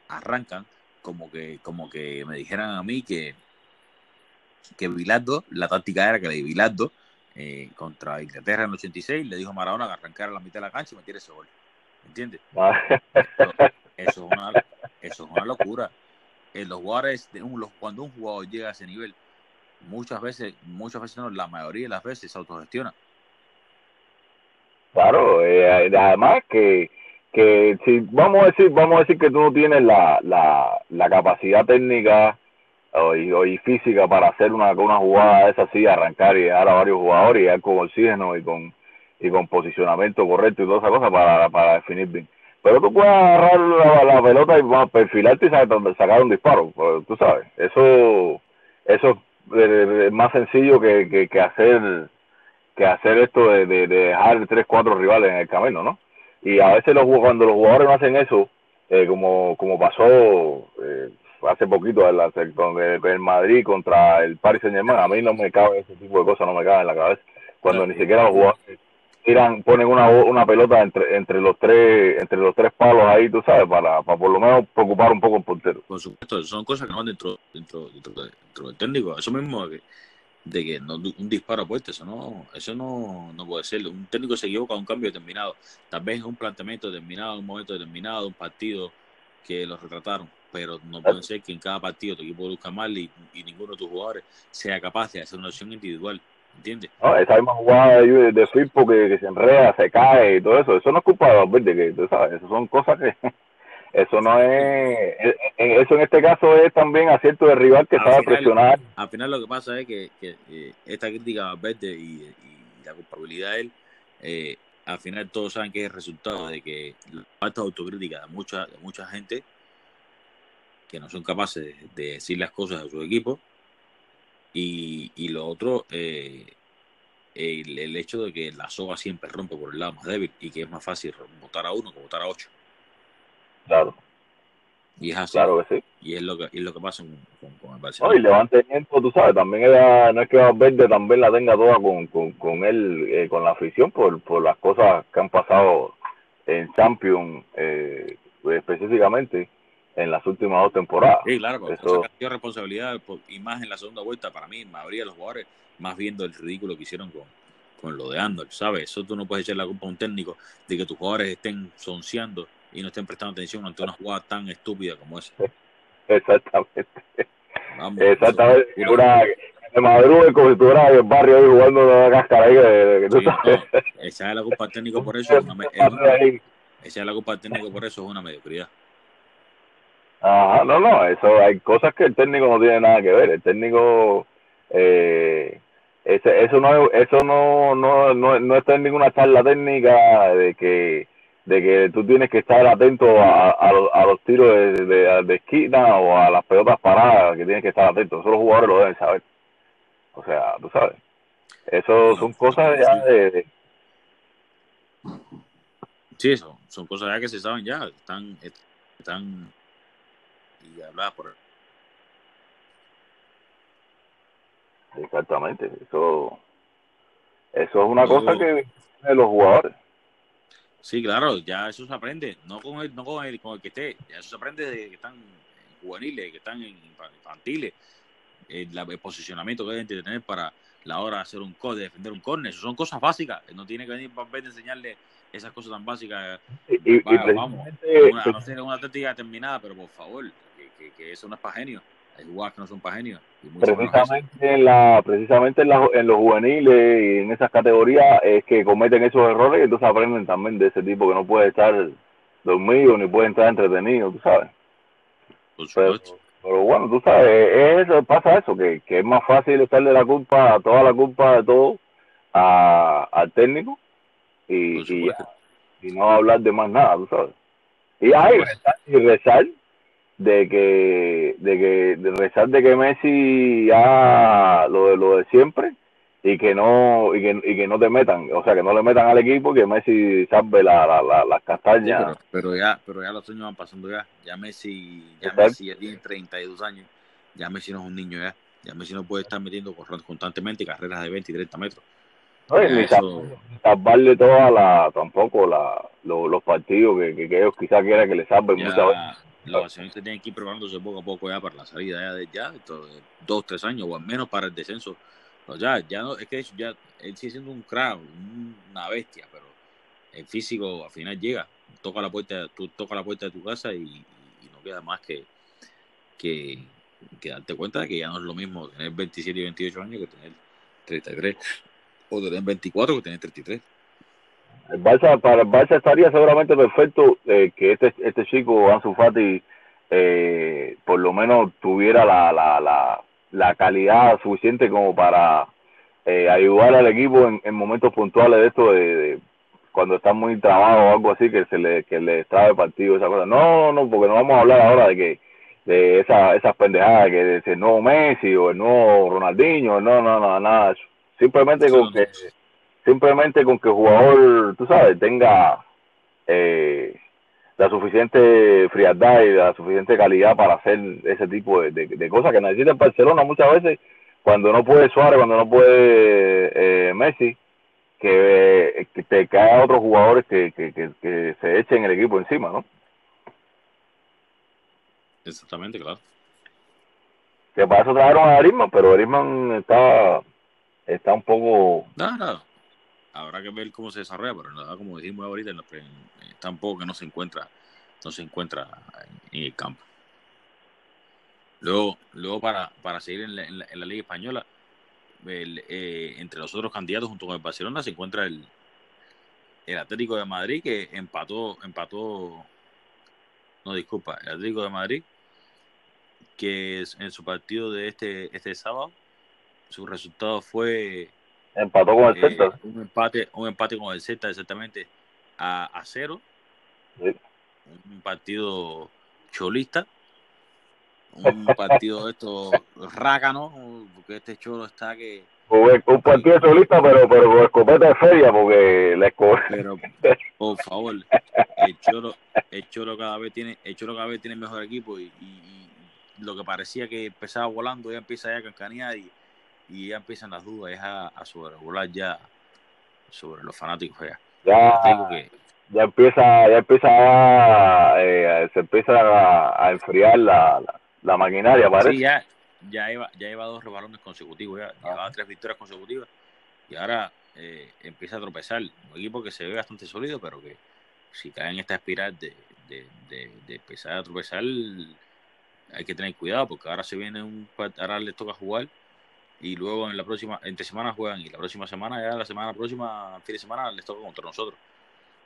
arrancan como que, como que me dijeran a mí que, que Bilardo, la táctica era que de Bilardo eh, contra Inglaterra en el 86 le dijo a Maradona que arrancara la mitad de la cancha y metiera ese gol. ¿Entiendes? Ah. eso, es una, eso es una locura los jugadores, de un, los, cuando un jugador llega a ese nivel, muchas veces, muchas veces no, la mayoría de las veces se autogestiona. Claro, eh, además que, que si vamos a decir, vamos a decir que tú no tienes la, la, la capacidad técnica o y, física para hacer una, una jugada esa así, arrancar y dar a varios jugadores y con oxígeno y con, y con posicionamiento correcto y toda esa cosa para, para definir bien pero tú puedes agarrar la, pelota y perfilarte y sacar, un disparo, tú sabes, eso eso es más sencillo que, que, hacer que hacer esto de, de, dejar tres, cuatro rivales en el camino, ¿no? Y a veces los, cuando los jugadores no hacen eso, eh, como, como pasó eh, hace poquito con el, Madrid contra el Paris Saint Germain, a mí no me cabe ese tipo de cosas, no me cabe en la cabeza, cuando ni siquiera los jugadores tiran, ponen una, una pelota entre, entre los tres entre los tres palos ahí, tú sabes, para, para por lo menos preocupar un poco el portero. Por supuesto, son cosas que van dentro, dentro, dentro, del técnico, eso mismo de que, no, un disparo puesto, eso no, eso no, no puede ser. Un técnico se equivoca a un cambio determinado, tal vez un planteamiento determinado, un momento determinado, un partido que lo retrataron, pero no puede ser que en cada partido tu equipo busca mal y, y ninguno de tus jugadores sea capaz de hacer una acción individual. ¿entiendes? No, esa misma jugada de, de Firpo que, que, se enreda, se cae y todo eso, eso no es culpa de Valverde, que tú sabes, eso son cosas que eso no es, eso en este caso es también acierto de rival que estaba presionado. Al final lo que pasa es que, que eh, esta crítica a Valverde y, y, la culpabilidad de él, eh, al final todos saben que es el resultado de que la falta de autocrítica de mucha, de mucha gente que no son capaces de decir las cosas a su equipo y, y lo otro, eh, el, el, hecho de que la soga siempre rompe por el lado más débil y que es más fácil votar a uno que votar a ocho. Claro. Y es así. Claro que sí. Y es lo que, es lo que pasa con, con, el Barcelona. No, y levantamiento, tú sabes, también era, no es que Valverde también la tenga toda con, con, con él, eh, con la afición, por, por las cosas que han pasado en Champions eh, específicamente en las últimas dos temporadas. Sí, claro, porque eso responsabilidad y más en la segunda vuelta para mí, mayoría de los jugadores, más viendo el ridículo que hicieron con, con lo de Andor, ¿sabes? Eso tú no puedes echar la culpa a un técnico de que tus jugadores estén sonciando y no estén prestando atención ante una jugada tan estúpida como esa. Exactamente. Vamos, Exactamente. Una, de madruga como si estuviera en el barrio ahí jugando la cáscara ahí que, tú sabes. esa es la culpa al técnico por eso. Es una, esa es la culpa al técnico por eso, es una mediocridad. Ajá, no, no, eso hay cosas que el técnico no tiene nada que ver. El técnico, eh, ese, eso no, eso no, no, no, no está en ninguna charla técnica de que, de que tú tienes que estar atento a, a, los tiros de, de, de, esquina o a las pelotas paradas, que tienes que estar atento. Eso los jugadores lo deben saber. O sea, tú sabes. Eso son cosas ya de, Sí, eso, son cosas ya que se saben ya, están, están y hablaba por Exactamente, eso eso es una cosa que de los jugadores. Sí, claro, ya eso se aprende, no con el, no con el, con el que esté, ya eso se aprende de que están juveniles, que están en infantiles, el, el posicionamiento que deben tener para la hora de hacer un code, de defender un corner, eso son cosas básicas, no tiene que venir para enseñarle esas cosas tan básicas. Y, vamos, una, no ser una técnica determinada, pero por favor, que, que, eso no es para genios. Hay jugadores que no son para genios. Precisamente, en, la, precisamente en, la, en los juveniles y en esas categorías es que cometen esos errores y entonces aprenden también de ese tipo que no puede estar dormido ni puede estar entretenido, tú sabes. pero, pero, bueno, tú sabes, eso, pasa eso, que, que es más fácil echarle la culpa, toda la culpa de todo a, al técnico y, y, y, no hablar de más nada, tú sabes. Y hay y rezar de que de que de rezar de que Messi ya lo de lo de siempre y que no y que, y que no te metan o sea que no le metan al equipo que Messi salve la, la, las castañas. pero, ya pero ya los años van pasando ya. Ya Messi ya Messi ya tiene 32 años. Ya Messi no es un niño ya. Ya Messi no puede estar metiendo constantemente carreras de 20 y 30 metros. No, ni eso... salvarle toda la tampoco la los, partidos que, que, ellos quizás quieran que le salven muchas veces los accionistas tienen que ir preparándose poco a poco ya para la salida ya de ya, dos, tres años o al menos para el descenso. ya, ya no, es que ya él sigue siendo un crack, una bestia, pero el físico al final llega, toca la puerta, tú toca la puerta de tu casa y, no queda más que, que, darte cuenta de que ya no es lo mismo tener 27 y 28 años que tener 33 o tener 24 que tener 33. El Barça, para el Barça estaría seguramente perfecto eh, que este, este chico, Ansu Fati, eh, por lo menos tuviera la, la, la, la calidad suficiente como para eh, ayudar al equipo en, momentos puntuales de esto de, cuando están muy trabados o algo así que se le que le trae partido esa cosa. No, no, porque no vamos a hablar ahora de que de esa, esas pendejadas que de el nuevo Messi o el nuevo Ronaldinho, no, no, no, nada. Simplemente con que simplemente con que el jugador, tú sabes, tenga eh, la suficiente frialdad y la suficiente calidad para hacer ese tipo de, de, cosas que necesita el Barcelona muchas veces cuando no puede Suárez, cuando no puede eh, Messi, que, te cae otros jugadores que, que, que, se echen el equipo encima, ¿no? Exactamente, claro. Que para eso trajeron a Arisman, pero Arisman está, está un poco... No, Habrá que ver cómo se desarrolla, pero nada, como dijimos ahorita, tampoco que no se encuentra, no se encuentra en, el campo. Luego, luego para, para seguir en la, en la, Liga Española, eh, entre los otros candidatos junto con el Barcelona se encuentra el, el Atlético de Madrid que empató, empató, no disculpa, el Atlético de Madrid que en su partido de este, este sábado su resultado fue empató con el eh, Celta. un empate un empate con el Celta exactamente a, a cero. Un partido cholista. Un partido de estos rácanos, porque este cholo está que... Un partido cholista, pero, pero con escopeta de feria, porque la escopeta... Pero, por favor, el cholo, el cholo cada vez tiene, el cholo cada vez tiene mejor equipo y, y, lo que parecía que empezaba volando ya empieza ya a cancanear y, y ya empiezan las dudas ya a, sobrevolar ya sobre los fanáticos ya. Ya, ya empieza, ya empieza a, eh, se empieza a, enfriar la la maquinaria, parece. Sí, ya, ya, lleva, ya lleva dos rebalones consecutivos, ya ah. tres victorias consecutivas y ahora eh, empieza a tropezar. Un equipo que se ve bastante sólido, pero que si cae en esta espiral de, de, de, empezar a tropezar, hay que tener cuidado porque ahora se viene un. Ahora les toca jugar y luego en la próxima, entre semanas juegan y la próxima semana, ya la semana próxima, fin de semana, les toca contra nosotros.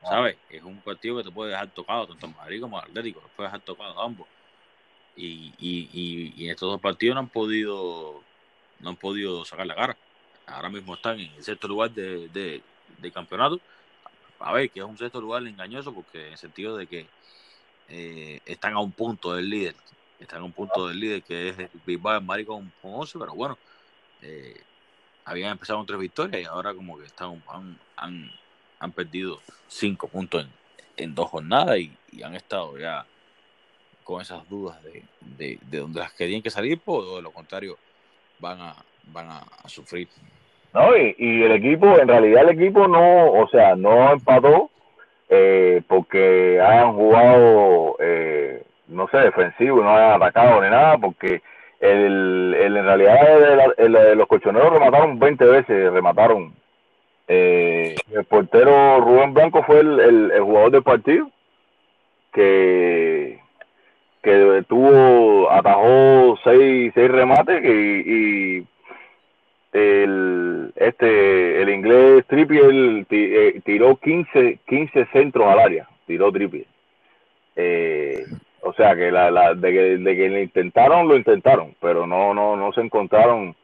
Ah. ¿Sabes? Es un partido que te puede dejar tocado, tanto en Madrid como en Atlético, te puede dejar tocado ambos y, y, y, estos dos partidos no han podido no han podido sacar la cara. Ahora mismo están en el sexto lugar de, de, campeonato. A ver, que es un sexto lugar engañoso porque en el sentido de que eh, están a un punto del líder. Están a un punto del líder que es Bilbao Mari con, con 11, pero bueno, eh, habían empezado con tres victorias y ahora como que están han, han, perdido cinco puntos en, en dos jornadas y, han estado ya con esas dudas de, de, de donde las querían que salir, pues, o de lo contrario van a, van a, sufrir. No, y, y, el equipo, en realidad el equipo no, o sea, no empató eh, porque hayan jugado, eh, no sé, defensivo, no hayan atacado ni nada, porque el, el en realidad el, los colchoneros remataron 20 veces, remataron. Eh, el portero Rubén Blanco fue el, el jugador del partido que que tuvo, atajó seis, seis remates y, y el, este, el inglés Trippier eh, tiró 15, 15 centros al área, tiró Trippier. Eh, o sea que la, la de, que de que lo intentaron lo intentaron pero no no no se encontraron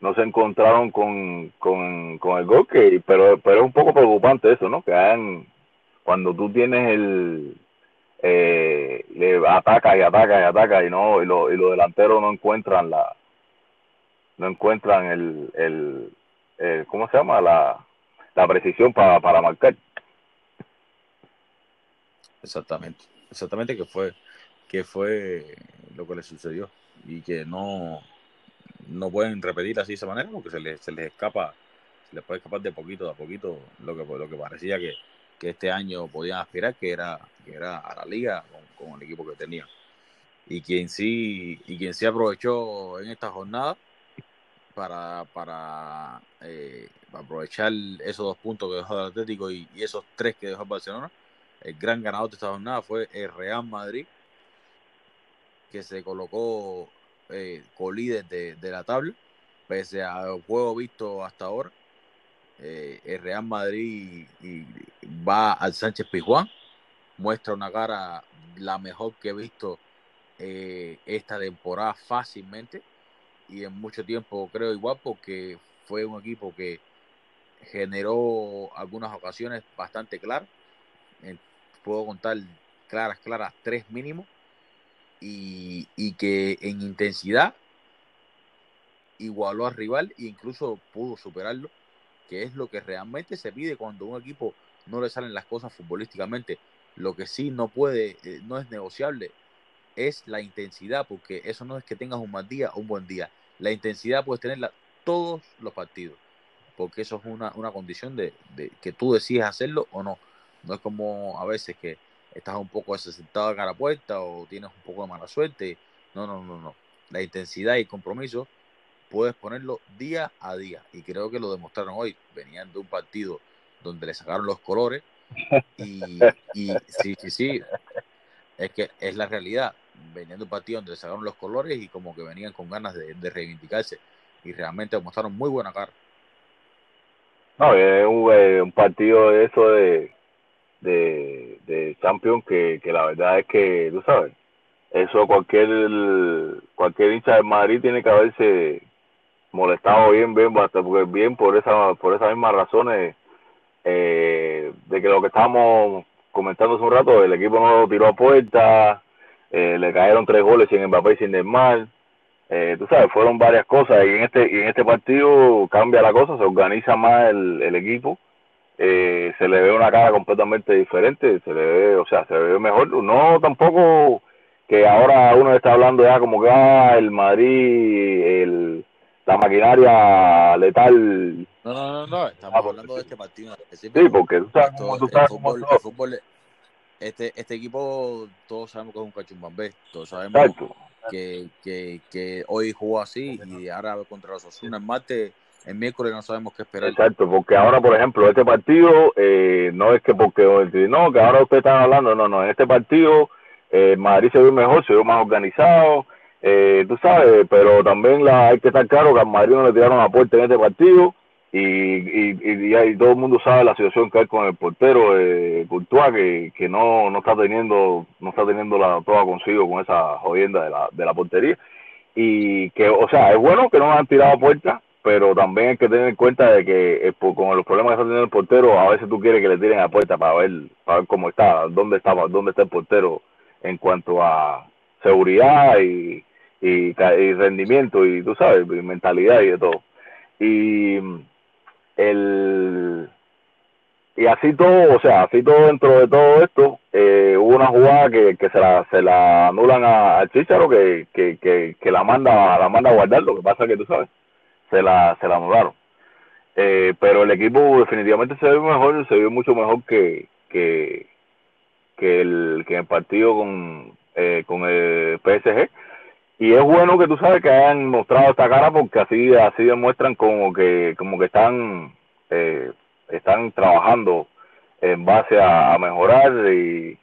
no se encontraron con, con, con el gol que pero pero es un poco preocupante eso no que hayan cuando tú tienes el eh, le ataca y ataca y ataca y no y, lo, y los delanteros no encuentran la no encuentran el, el, el ¿cómo se llama? la, la precisión para, para marcar exactamente exactamente que fue que fue lo que le sucedió y que no no pueden repetir así de esa manera porque se les, se les escapa se les puede escapar de poquito a poquito lo que lo que parecía que que este año podían aspirar, que era, que era a la liga con, el equipo que tenía. Y quien sí, y quien sí aprovechó en esta jornada para, para, eh, aprovechar esos dos puntos que dejó el Atlético y, esos tres que dejó el Barcelona, el gran ganador de esta jornada fue el Real Madrid, que se colocó eh, líder de, la tabla, pese al juego visto hasta ahora eh, el Real Madrid va al Sánchez Pizjuán, muestra una cara la mejor que he visto eh, esta temporada fácilmente y en mucho tiempo creo igual porque fue un equipo que generó algunas ocasiones bastante claras. puedo contar claras, claras, tres mínimos. Y, y, que en intensidad igualó al rival e incluso pudo superarlo, que es lo que realmente se pide cuando un equipo no le salen las cosas futbolísticamente. Lo que sí no puede, eh, no es negociable, es la intensidad, porque eso no es que tengas un mal día o un buen día. La intensidad puedes tenerla todos los partidos, porque eso es una, una condición de, de, que tú decides hacerlo o no. No es como a veces que estás un poco desesperado de cara a puerta o tienes un poco de mala suerte. No, no, no, no. La intensidad y el compromiso puedes ponerlo día a día. Y creo que lo demostraron hoy. Venían de un partido donde le sacaron los colores. Y, y sí, sí, sí. Es que es la realidad. Venían de un partido donde le sacaron los colores y como que venían con ganas de, reivindicarse. Y realmente mostraron muy buena cara. No, es un, eh, un partido de eso de, de, de Champions que, que la verdad es que, tú sabes, eso cualquier cualquier hincha de Madrid tiene que haberse molestado bien, bien, bastante, bien por esa, por esas mismas razones eh, de que lo que estábamos comentando hace un rato, el equipo no tiró a puerta, eh, le cayeron tres goles sin Mbappé y sin Neymar, eh, tú sabes, fueron varias cosas y en este y en este partido cambia la cosa, se organiza más el, el equipo, eh, se le ve una cara completamente diferente, se le ve, o sea, se ve mejor, no tampoco que ahora uno está hablando ya como que ah, el Madrid, el la maquinaria letal. No, no, no, no. estamos ah, hablando de este partido. Sí, porque tú sabes, tú sabes el fútbol, el fútbol, este, este equipo, todos sabemos que es un cachumbambé. Todos sabemos que, que, que, hoy jugó así y ahora contra los Osuna en martes, el miércoles no sabemos qué esperar. Exacto, porque ahora, por ejemplo, este partido, eh, no es que porque, no, que ahora usted está hablando, no, no, en este partido, eh, Madrid se ve mejor, se ve más organizado, eh, tú sabes, pero también la, hay que estar claro que al Madrid no le tiraron la puerta en este partido y, y, y, todo el mundo sabe la situación que hay con el portero eh, Courtois que, no, no está teniendo no está teniendo la toda consigo con esa jodienda de la, de la portería y que, o sea, es bueno que no han tirado a puerta, pero también hay que tener en cuenta de que eh, con los problemas que está teniendo el portero, a veces tú quieres que le tiren a puerta para ver, para ver cómo está, dónde está, dónde está el portero en cuanto a seguridad y, y, rendimiento y tú sabes, y mentalidad y de todo. Y el y así todo, o sea, así todo dentro de todo esto, eh, hubo una jugada que, que se la se la anulan a, Chicharo que, que, que, que, la manda la manda a guardar, lo que pasa que tú sabes, se la se la anularon. Eh, pero el equipo definitivamente se ve mejor, se ve mucho mejor que que que el que el partido con eh, con el PSG y es bueno que tú sabes que hayan mostrado esta cara porque así así demuestran como que como que están eh, están trabajando en base a, mejorar y,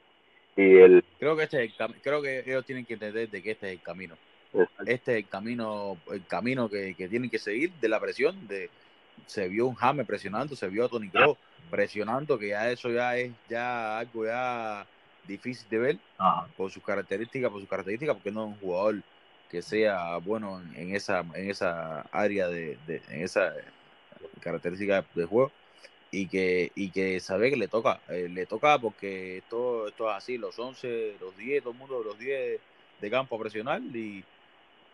y el creo que este creo que ellos tienen que entender de que este es el camino este es el camino el camino que, que tienen que seguir de la presión de se vio un James presionando se vio a Tony Kroos presionando que ya eso ya es ya algo ya difícil de ver por sus características por sus características porque no es un jugador que sea bueno en, esa en esa área de, en esa característica de juego y que y que sabe que le toca eh, le toca porque esto esto es así los 11 los 10 todo el mundo los 10 de campo a presionar y,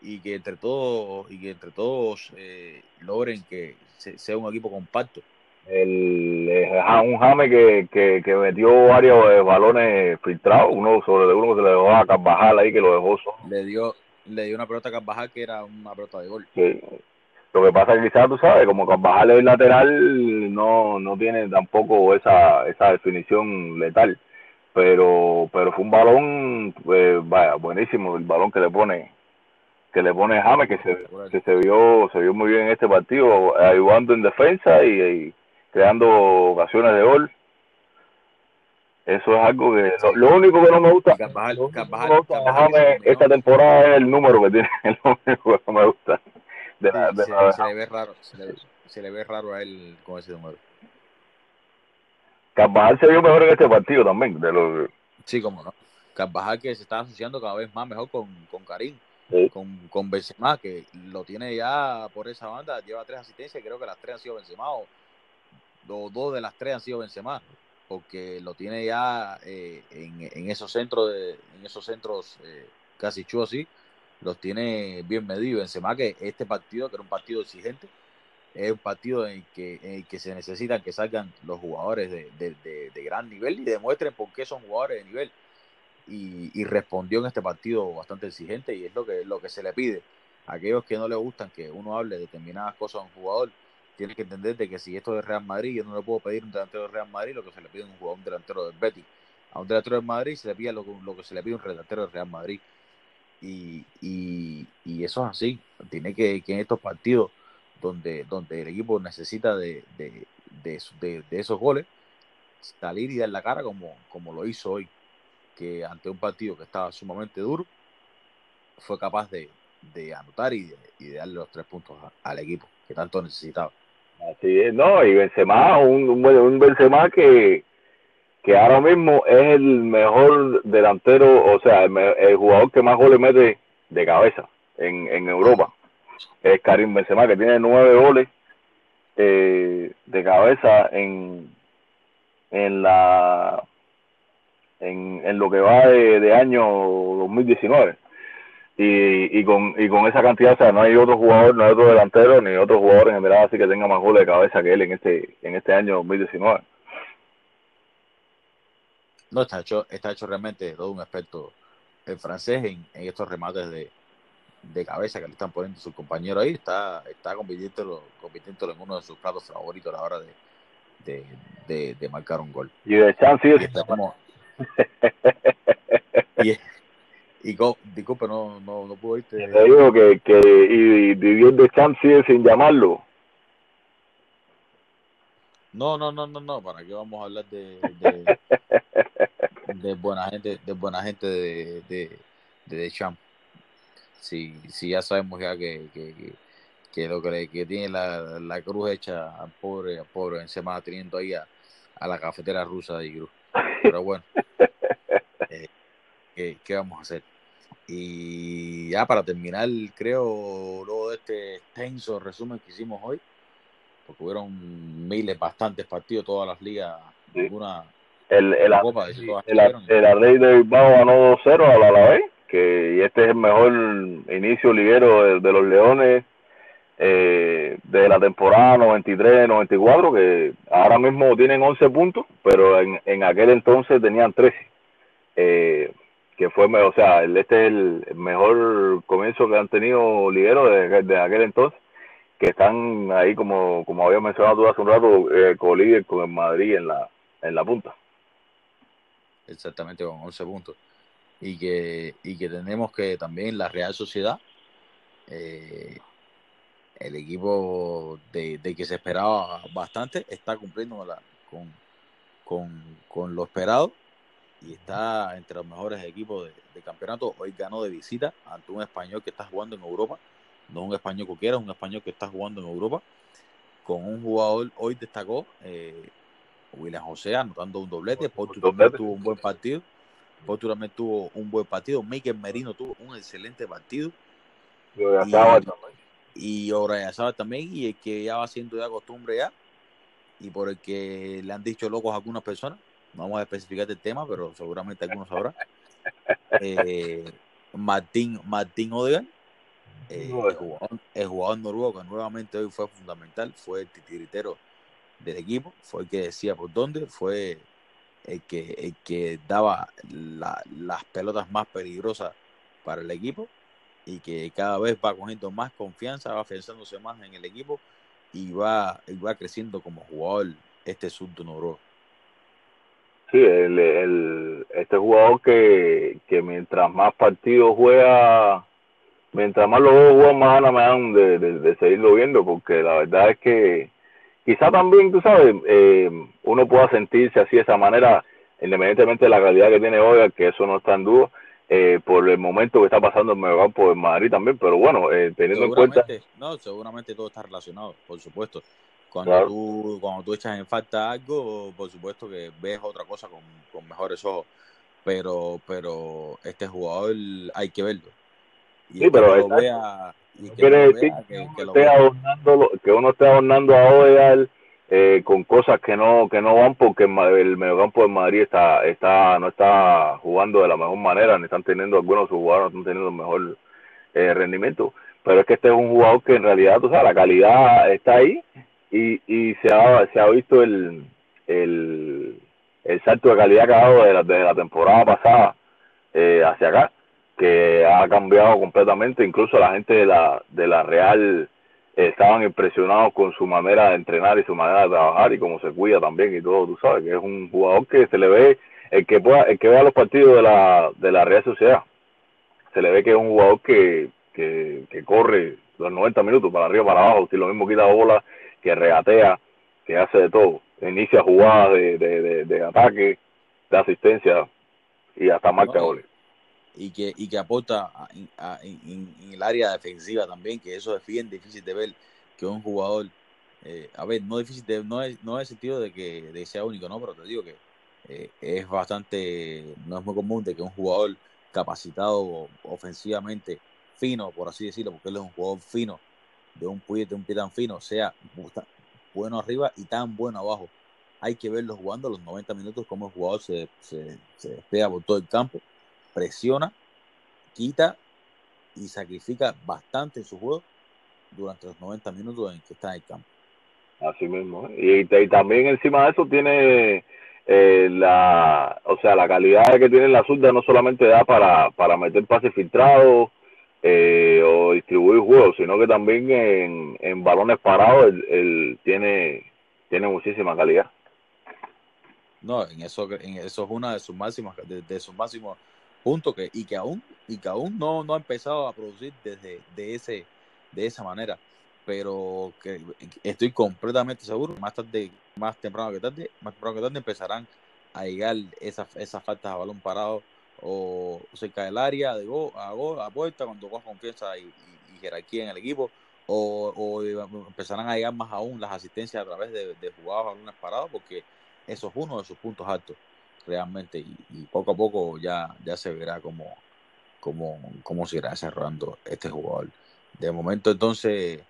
y que entre todos y que entre todos eh, logren que sea un equipo compacto el, un Jame que, que, que, metió varios balones filtrados, uno sobre uno que se le dejó a Carvajal ahí que lo dejó solo. Le dio, le dio una pelota a Carvajal que era una pelota de gol. Sí. Lo que pasa es que quizás tú sabes, como Carvajal es lateral, no, no tiene tampoco esa, esa definición letal. Pero, pero fue un balón, pues, vaya, buenísimo el balón que le pone, que le pone James, que se, que se vio, se vio muy bien en este partido, ayudando en defensa y creando ocasiones de gol eso es algo que lo, único que no me gusta, esta temporada es el número que tiene, el único que no me gusta. De se, le ve raro, se le, ve raro a él con ese número. Carvajal se vio mejor en este partido también. De los... Sí, como no. Carvajal que se está asociando cada vez más mejor con, con Karim, con, con Benzema, que lo tiene ya por esa banda, lleva tres asistencias creo que las tres han sido Benzema dos de las tres han sido Benzema, porque lo tiene ya eh, en, esos centros, de, en esos centros eh, casi chu así, los tiene bien medidos. Benzema que este partido, que era un partido exigente, es un partido en que, en que se necesitan que salgan los jugadores de, de, gran nivel y demuestren por qué son jugadores de nivel. Y, y, respondió en este partido bastante exigente y es lo que, lo que se le pide. A aquellos que no le gustan que uno hable de determinadas cosas a un jugador, tiene que entender de que si esto es Real Madrid, yo no le puedo pedir un delantero de Real Madrid lo que se le pide a un jugador, un delantero del Betis. A un delantero de Madrid se le pide lo, lo que se le pide a un delantero de Real Madrid. Y, y, y, eso es así. Tiene que, que en estos partidos donde, donde el equipo necesita de, de, de, esos goles, salir y dar la cara como, como lo hizo hoy, que ante un partido que estaba sumamente duro, fue capaz de, anotar y de, darle los tres puntos al equipo que tanto necesitaba. Así es, no, y Benzema, un, un, Benzema que, que ahora mismo es el mejor delantero, o sea, el, jugador que más goles mete de cabeza en, en Europa. Es Karim Benzema, que tiene nueve goles eh, de cabeza en, en la en, en lo que va de, de año 2019 y, y, con, y con esa cantidad, o sea, no hay otro jugador, no hay otro delantero, ni otro jugador en general así que tenga más goles de cabeza que él en este, en este año 2019. No, está hecho, está hecho realmente todo un experto en francés en, estos remates de, de, cabeza que le están poniendo su compañero ahí. Está, está convirtiéndolo, convirtiéndolo en uno de sus platos favoritos a la hora de, de, de, marcar un gol. Y de chance y, como... Y disculpe, no, no, no puedo irte. Te digo que, que y, Didier Deschamps sigue sin llamarlo. No, no, no, no, no, ¿para qué vamos a hablar de, de, de buena gente, de buena gente de, de, de Deschamps? Si, si ya sabemos ya que, que, que lo que, que tiene la, la cruz hecha al pobre, al pobre Benzema teniendo ahí a, a la cafetera rusa de Cruz. Pero bueno. Eh, ¿qué, vamos a hacer? Y ya para terminar, creo, luego de este extenso resumen que hicimos hoy, porque hubieron miles, bastantes partidos, todas las ligas, ninguna el, el, Copa, de el, el, de Bilbao ganó 2-0 a la Alavés, que y este es el mejor inicio liguero de, los Leones eh, de la temporada 93-94, que ahora mismo tienen 11 puntos, pero en, en aquel entonces tenían 13. Eh, que fue, o sea, este es el mejor comienzo que han tenido ligueros de, de aquel entonces, que están ahí, como, como había mencionado hace un rato, eh, colíder con el Madrid en la, en la punta. Exactamente, con 11 puntos. Y que, y que tenemos que también la Real Sociedad, eh, el equipo de, de, que se esperaba bastante, está cumpliendo la, con, con, con lo esperado y está entre los mejores equipos de, campeonato. Hoy ganó de visita ante un español que está jugando en Europa. No un español cualquiera, un español que está jugando en Europa. Con un jugador, hoy destacó eh, William José anotando un doblete. Portu también tuvo un buen partido. Portu también tuvo un buen partido. Mikel Merino tuvo un excelente partido. Y Obrayazaba también. Y el que ya va siendo ya costumbre ya. Y por el que le han dicho locos a algunas personas vamos a especificar el tema, pero seguramente algunos sabrán. Eh, Martín, Martín Odegaard, eh, el, jugador, el, jugador, noruego que nuevamente hoy fue fundamental, fue el titiritero del equipo, fue el que decía por dónde, fue el que, el que daba las pelotas más peligrosas para el equipo y que cada vez va cogiendo más confianza, va afianzándose más en el equipo y va, y va creciendo como jugador este surdo noruego. Sí, el, este jugador que, que mientras más partidos juega, mientras más lo jugar, más ganas me dan de, de, seguirlo viendo, porque la verdad es que quizá también, tú sabes, eh, uno pueda sentirse así de esa manera, independientemente de la calidad que tiene hoy, que eso no está en duda, eh, por el momento que está pasando en Mediocampo en Madrid también, pero bueno, eh, teniendo en cuenta... No, seguramente todo está relacionado, por supuesto. Cuando, tú, cuando tú echas en falta algo, por supuesto que ves otra cosa con, con mejores ojos. Pero, pero este jugador hay que verlo. Y sí, pero lo vea, y que quiere decir que, que, uno esté adornando, que uno esté adornando a eh, con cosas que no que no van porque el mediocampo de Madrid está está no está jugando de la mejor manera ni están teniendo algunos de sus jugadores no están teniendo el mejor eh, rendimiento. Pero es que este es un jugador que en realidad tú sabes la calidad está ahí y, y se ha se ha visto el el, el salto de calidad que ha dado de la, de la temporada pasada eh, hacia acá que ha cambiado completamente. Incluso la gente de la de la Real estaban impresionados con su manera de entrenar y su manera de trabajar y cómo se cuida también y todo, tú sabes, que es un jugador que se le ve, el que pueda, el que vea los partidos de la, de la Real Sociedad, se le ve que es un jugador que, que, que corre los 90 minutos para arriba para abajo, que lo mismo quita bola, que regatea, que hace de todo, inicia jugadas de, de, de, ataque, de asistencia y hasta marca goles y que, y que aporta en, el área defensiva también, que eso es bien difícil de ver que un jugador, eh, a ver, no difícil de, no es, no es el sentido de que sea único, no, pero te digo que eh, es bastante, no es muy común de que un jugador capacitado ofensivamente, fino, por así decirlo, porque él es un jugador fino, de un pie, un pie tan fino, sea bueno arriba y tan bueno abajo. Hay que verlo jugando los 90 minutos, como el jugador se, se, se despega por todo el campo presiona, quita y sacrifica bastante en su juego durante los 90 minutos en que está en el campo. Así mismo. Y, también encima de eso tiene eh, la, o sea, la calidad que tiene la zurda no solamente da para, para meter pases filtrados eh, o distribuir juegos, sino que también en, en balones parados él, tiene, tiene muchísima calidad. No, en eso, en eso es una de sus máximas, de, de sus máximos punto que y que aún y que aún no, no ha empezado a producir desde de ese de esa manera. Pero que estoy completamente seguro más tarde más temprano que tarde más temprano que tarde empezarán a llegar esas esas faltas a balón parado o cerca del área de go, a gol a puerta cuando coja confianza y, jerarquía en el equipo o, o, empezarán a llegar más aún las asistencias a través de, de a balones parados porque eso es uno de sus puntos altos realmente y, poco a poco ya, ya se verá cómo, cómo, cómo se irá desarrollando este jugador. De momento entonces,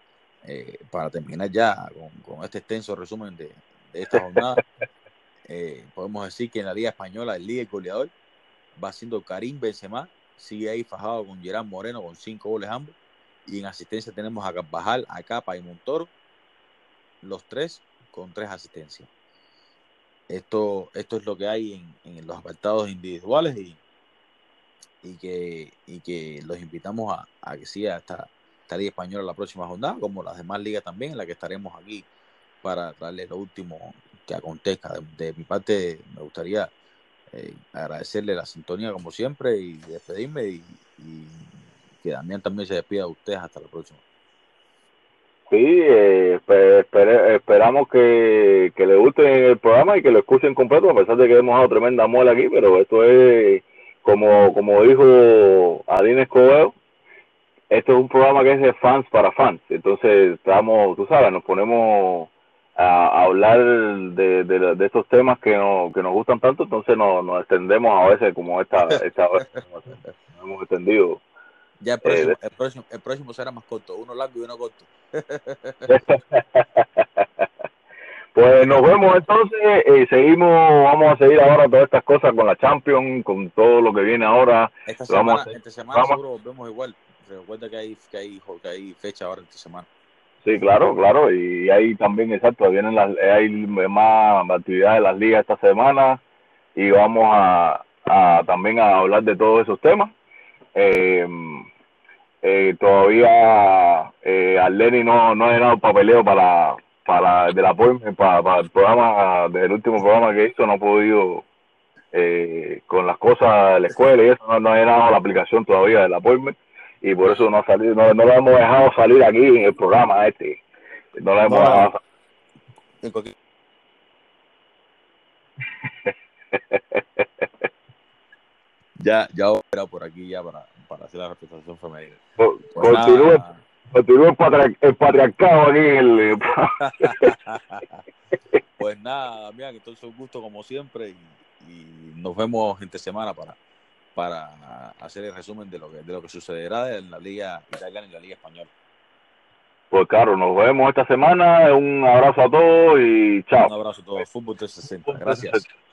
eh, para terminar ya con, este extenso resumen de, esta jornada, eh, podemos decir que en la Liga Española el líder goleador va siendo Karim Benzema, sigue ahí fajado con Gerard Moreno con cinco goles ambos, y en asistencia tenemos a Carvajal, a Capa y Montoro, los tres con tres asistencias. Esto, esto es lo que hay en, los apartados individuales y, y, que, y que los invitamos a, a que siga esta, esta Liga Española la próxima jornada, como las demás ligas también, en la que estaremos aquí para darles lo último que acontezca. De, mi parte, me gustaría eh, agradecerle la sintonía como siempre y despedirme y, y que Damián también se despida de ustedes hasta la próxima. Sí, eh, esperamos que, que le guste el programa y que lo escuchen completo, a pesar de que hemos dado tremenda muela aquí, pero esto es, como, como dijo Adine Escobedo, esto es un programa que es de fans para fans. Entonces, estamos, tú sabes, nos ponemos a, hablar de, de, de, estos temas que, no, que nos gustan tanto, entonces nos, nos extendemos a veces como esta, esta vez nos hemos extendido ya el próximo, el próximo, el próximo será más corto, uno largo y uno corto. pues nos vemos entonces y seguimos, vamos a seguir ahora todas estas cosas con la Champions, con todo lo que viene ahora. Esta semana, vamos entre semana seguro volvemos igual. Recuerda que hay, que hay, que hay fecha ahora entre semana. Sí, claro, claro, y hay también, exacto, vienen las, hay más actividades de las ligas esta semana y vamos a, a también a hablar de todos esos temas. Eh, eh, todavía eh, Arleni no, no ha llenado papeleo para, para, de la, para, para el programa, del último programa que hizo, no ha podido eh, con las cosas de la escuela y eso, no, no ha llenado la aplicación todavía del appointment y por eso no ha salido, no, no lo hemos dejado salir aquí en el programa este. No lo hemos dejado ya, ya voy por aquí ya para para hacer la representación femenina. Pues continúa el, patriarcado aquí en el... pues nada, Damián, entonces un gusto como siempre y, y, nos vemos entre semana para, para hacer el resumen de lo que, de lo que sucederá en la Liga Italiana y la Liga Española. Pues claro, nos vemos esta semana. Un abrazo a todos y chao. Un abrazo a todos. Fútbol 360. Gracias.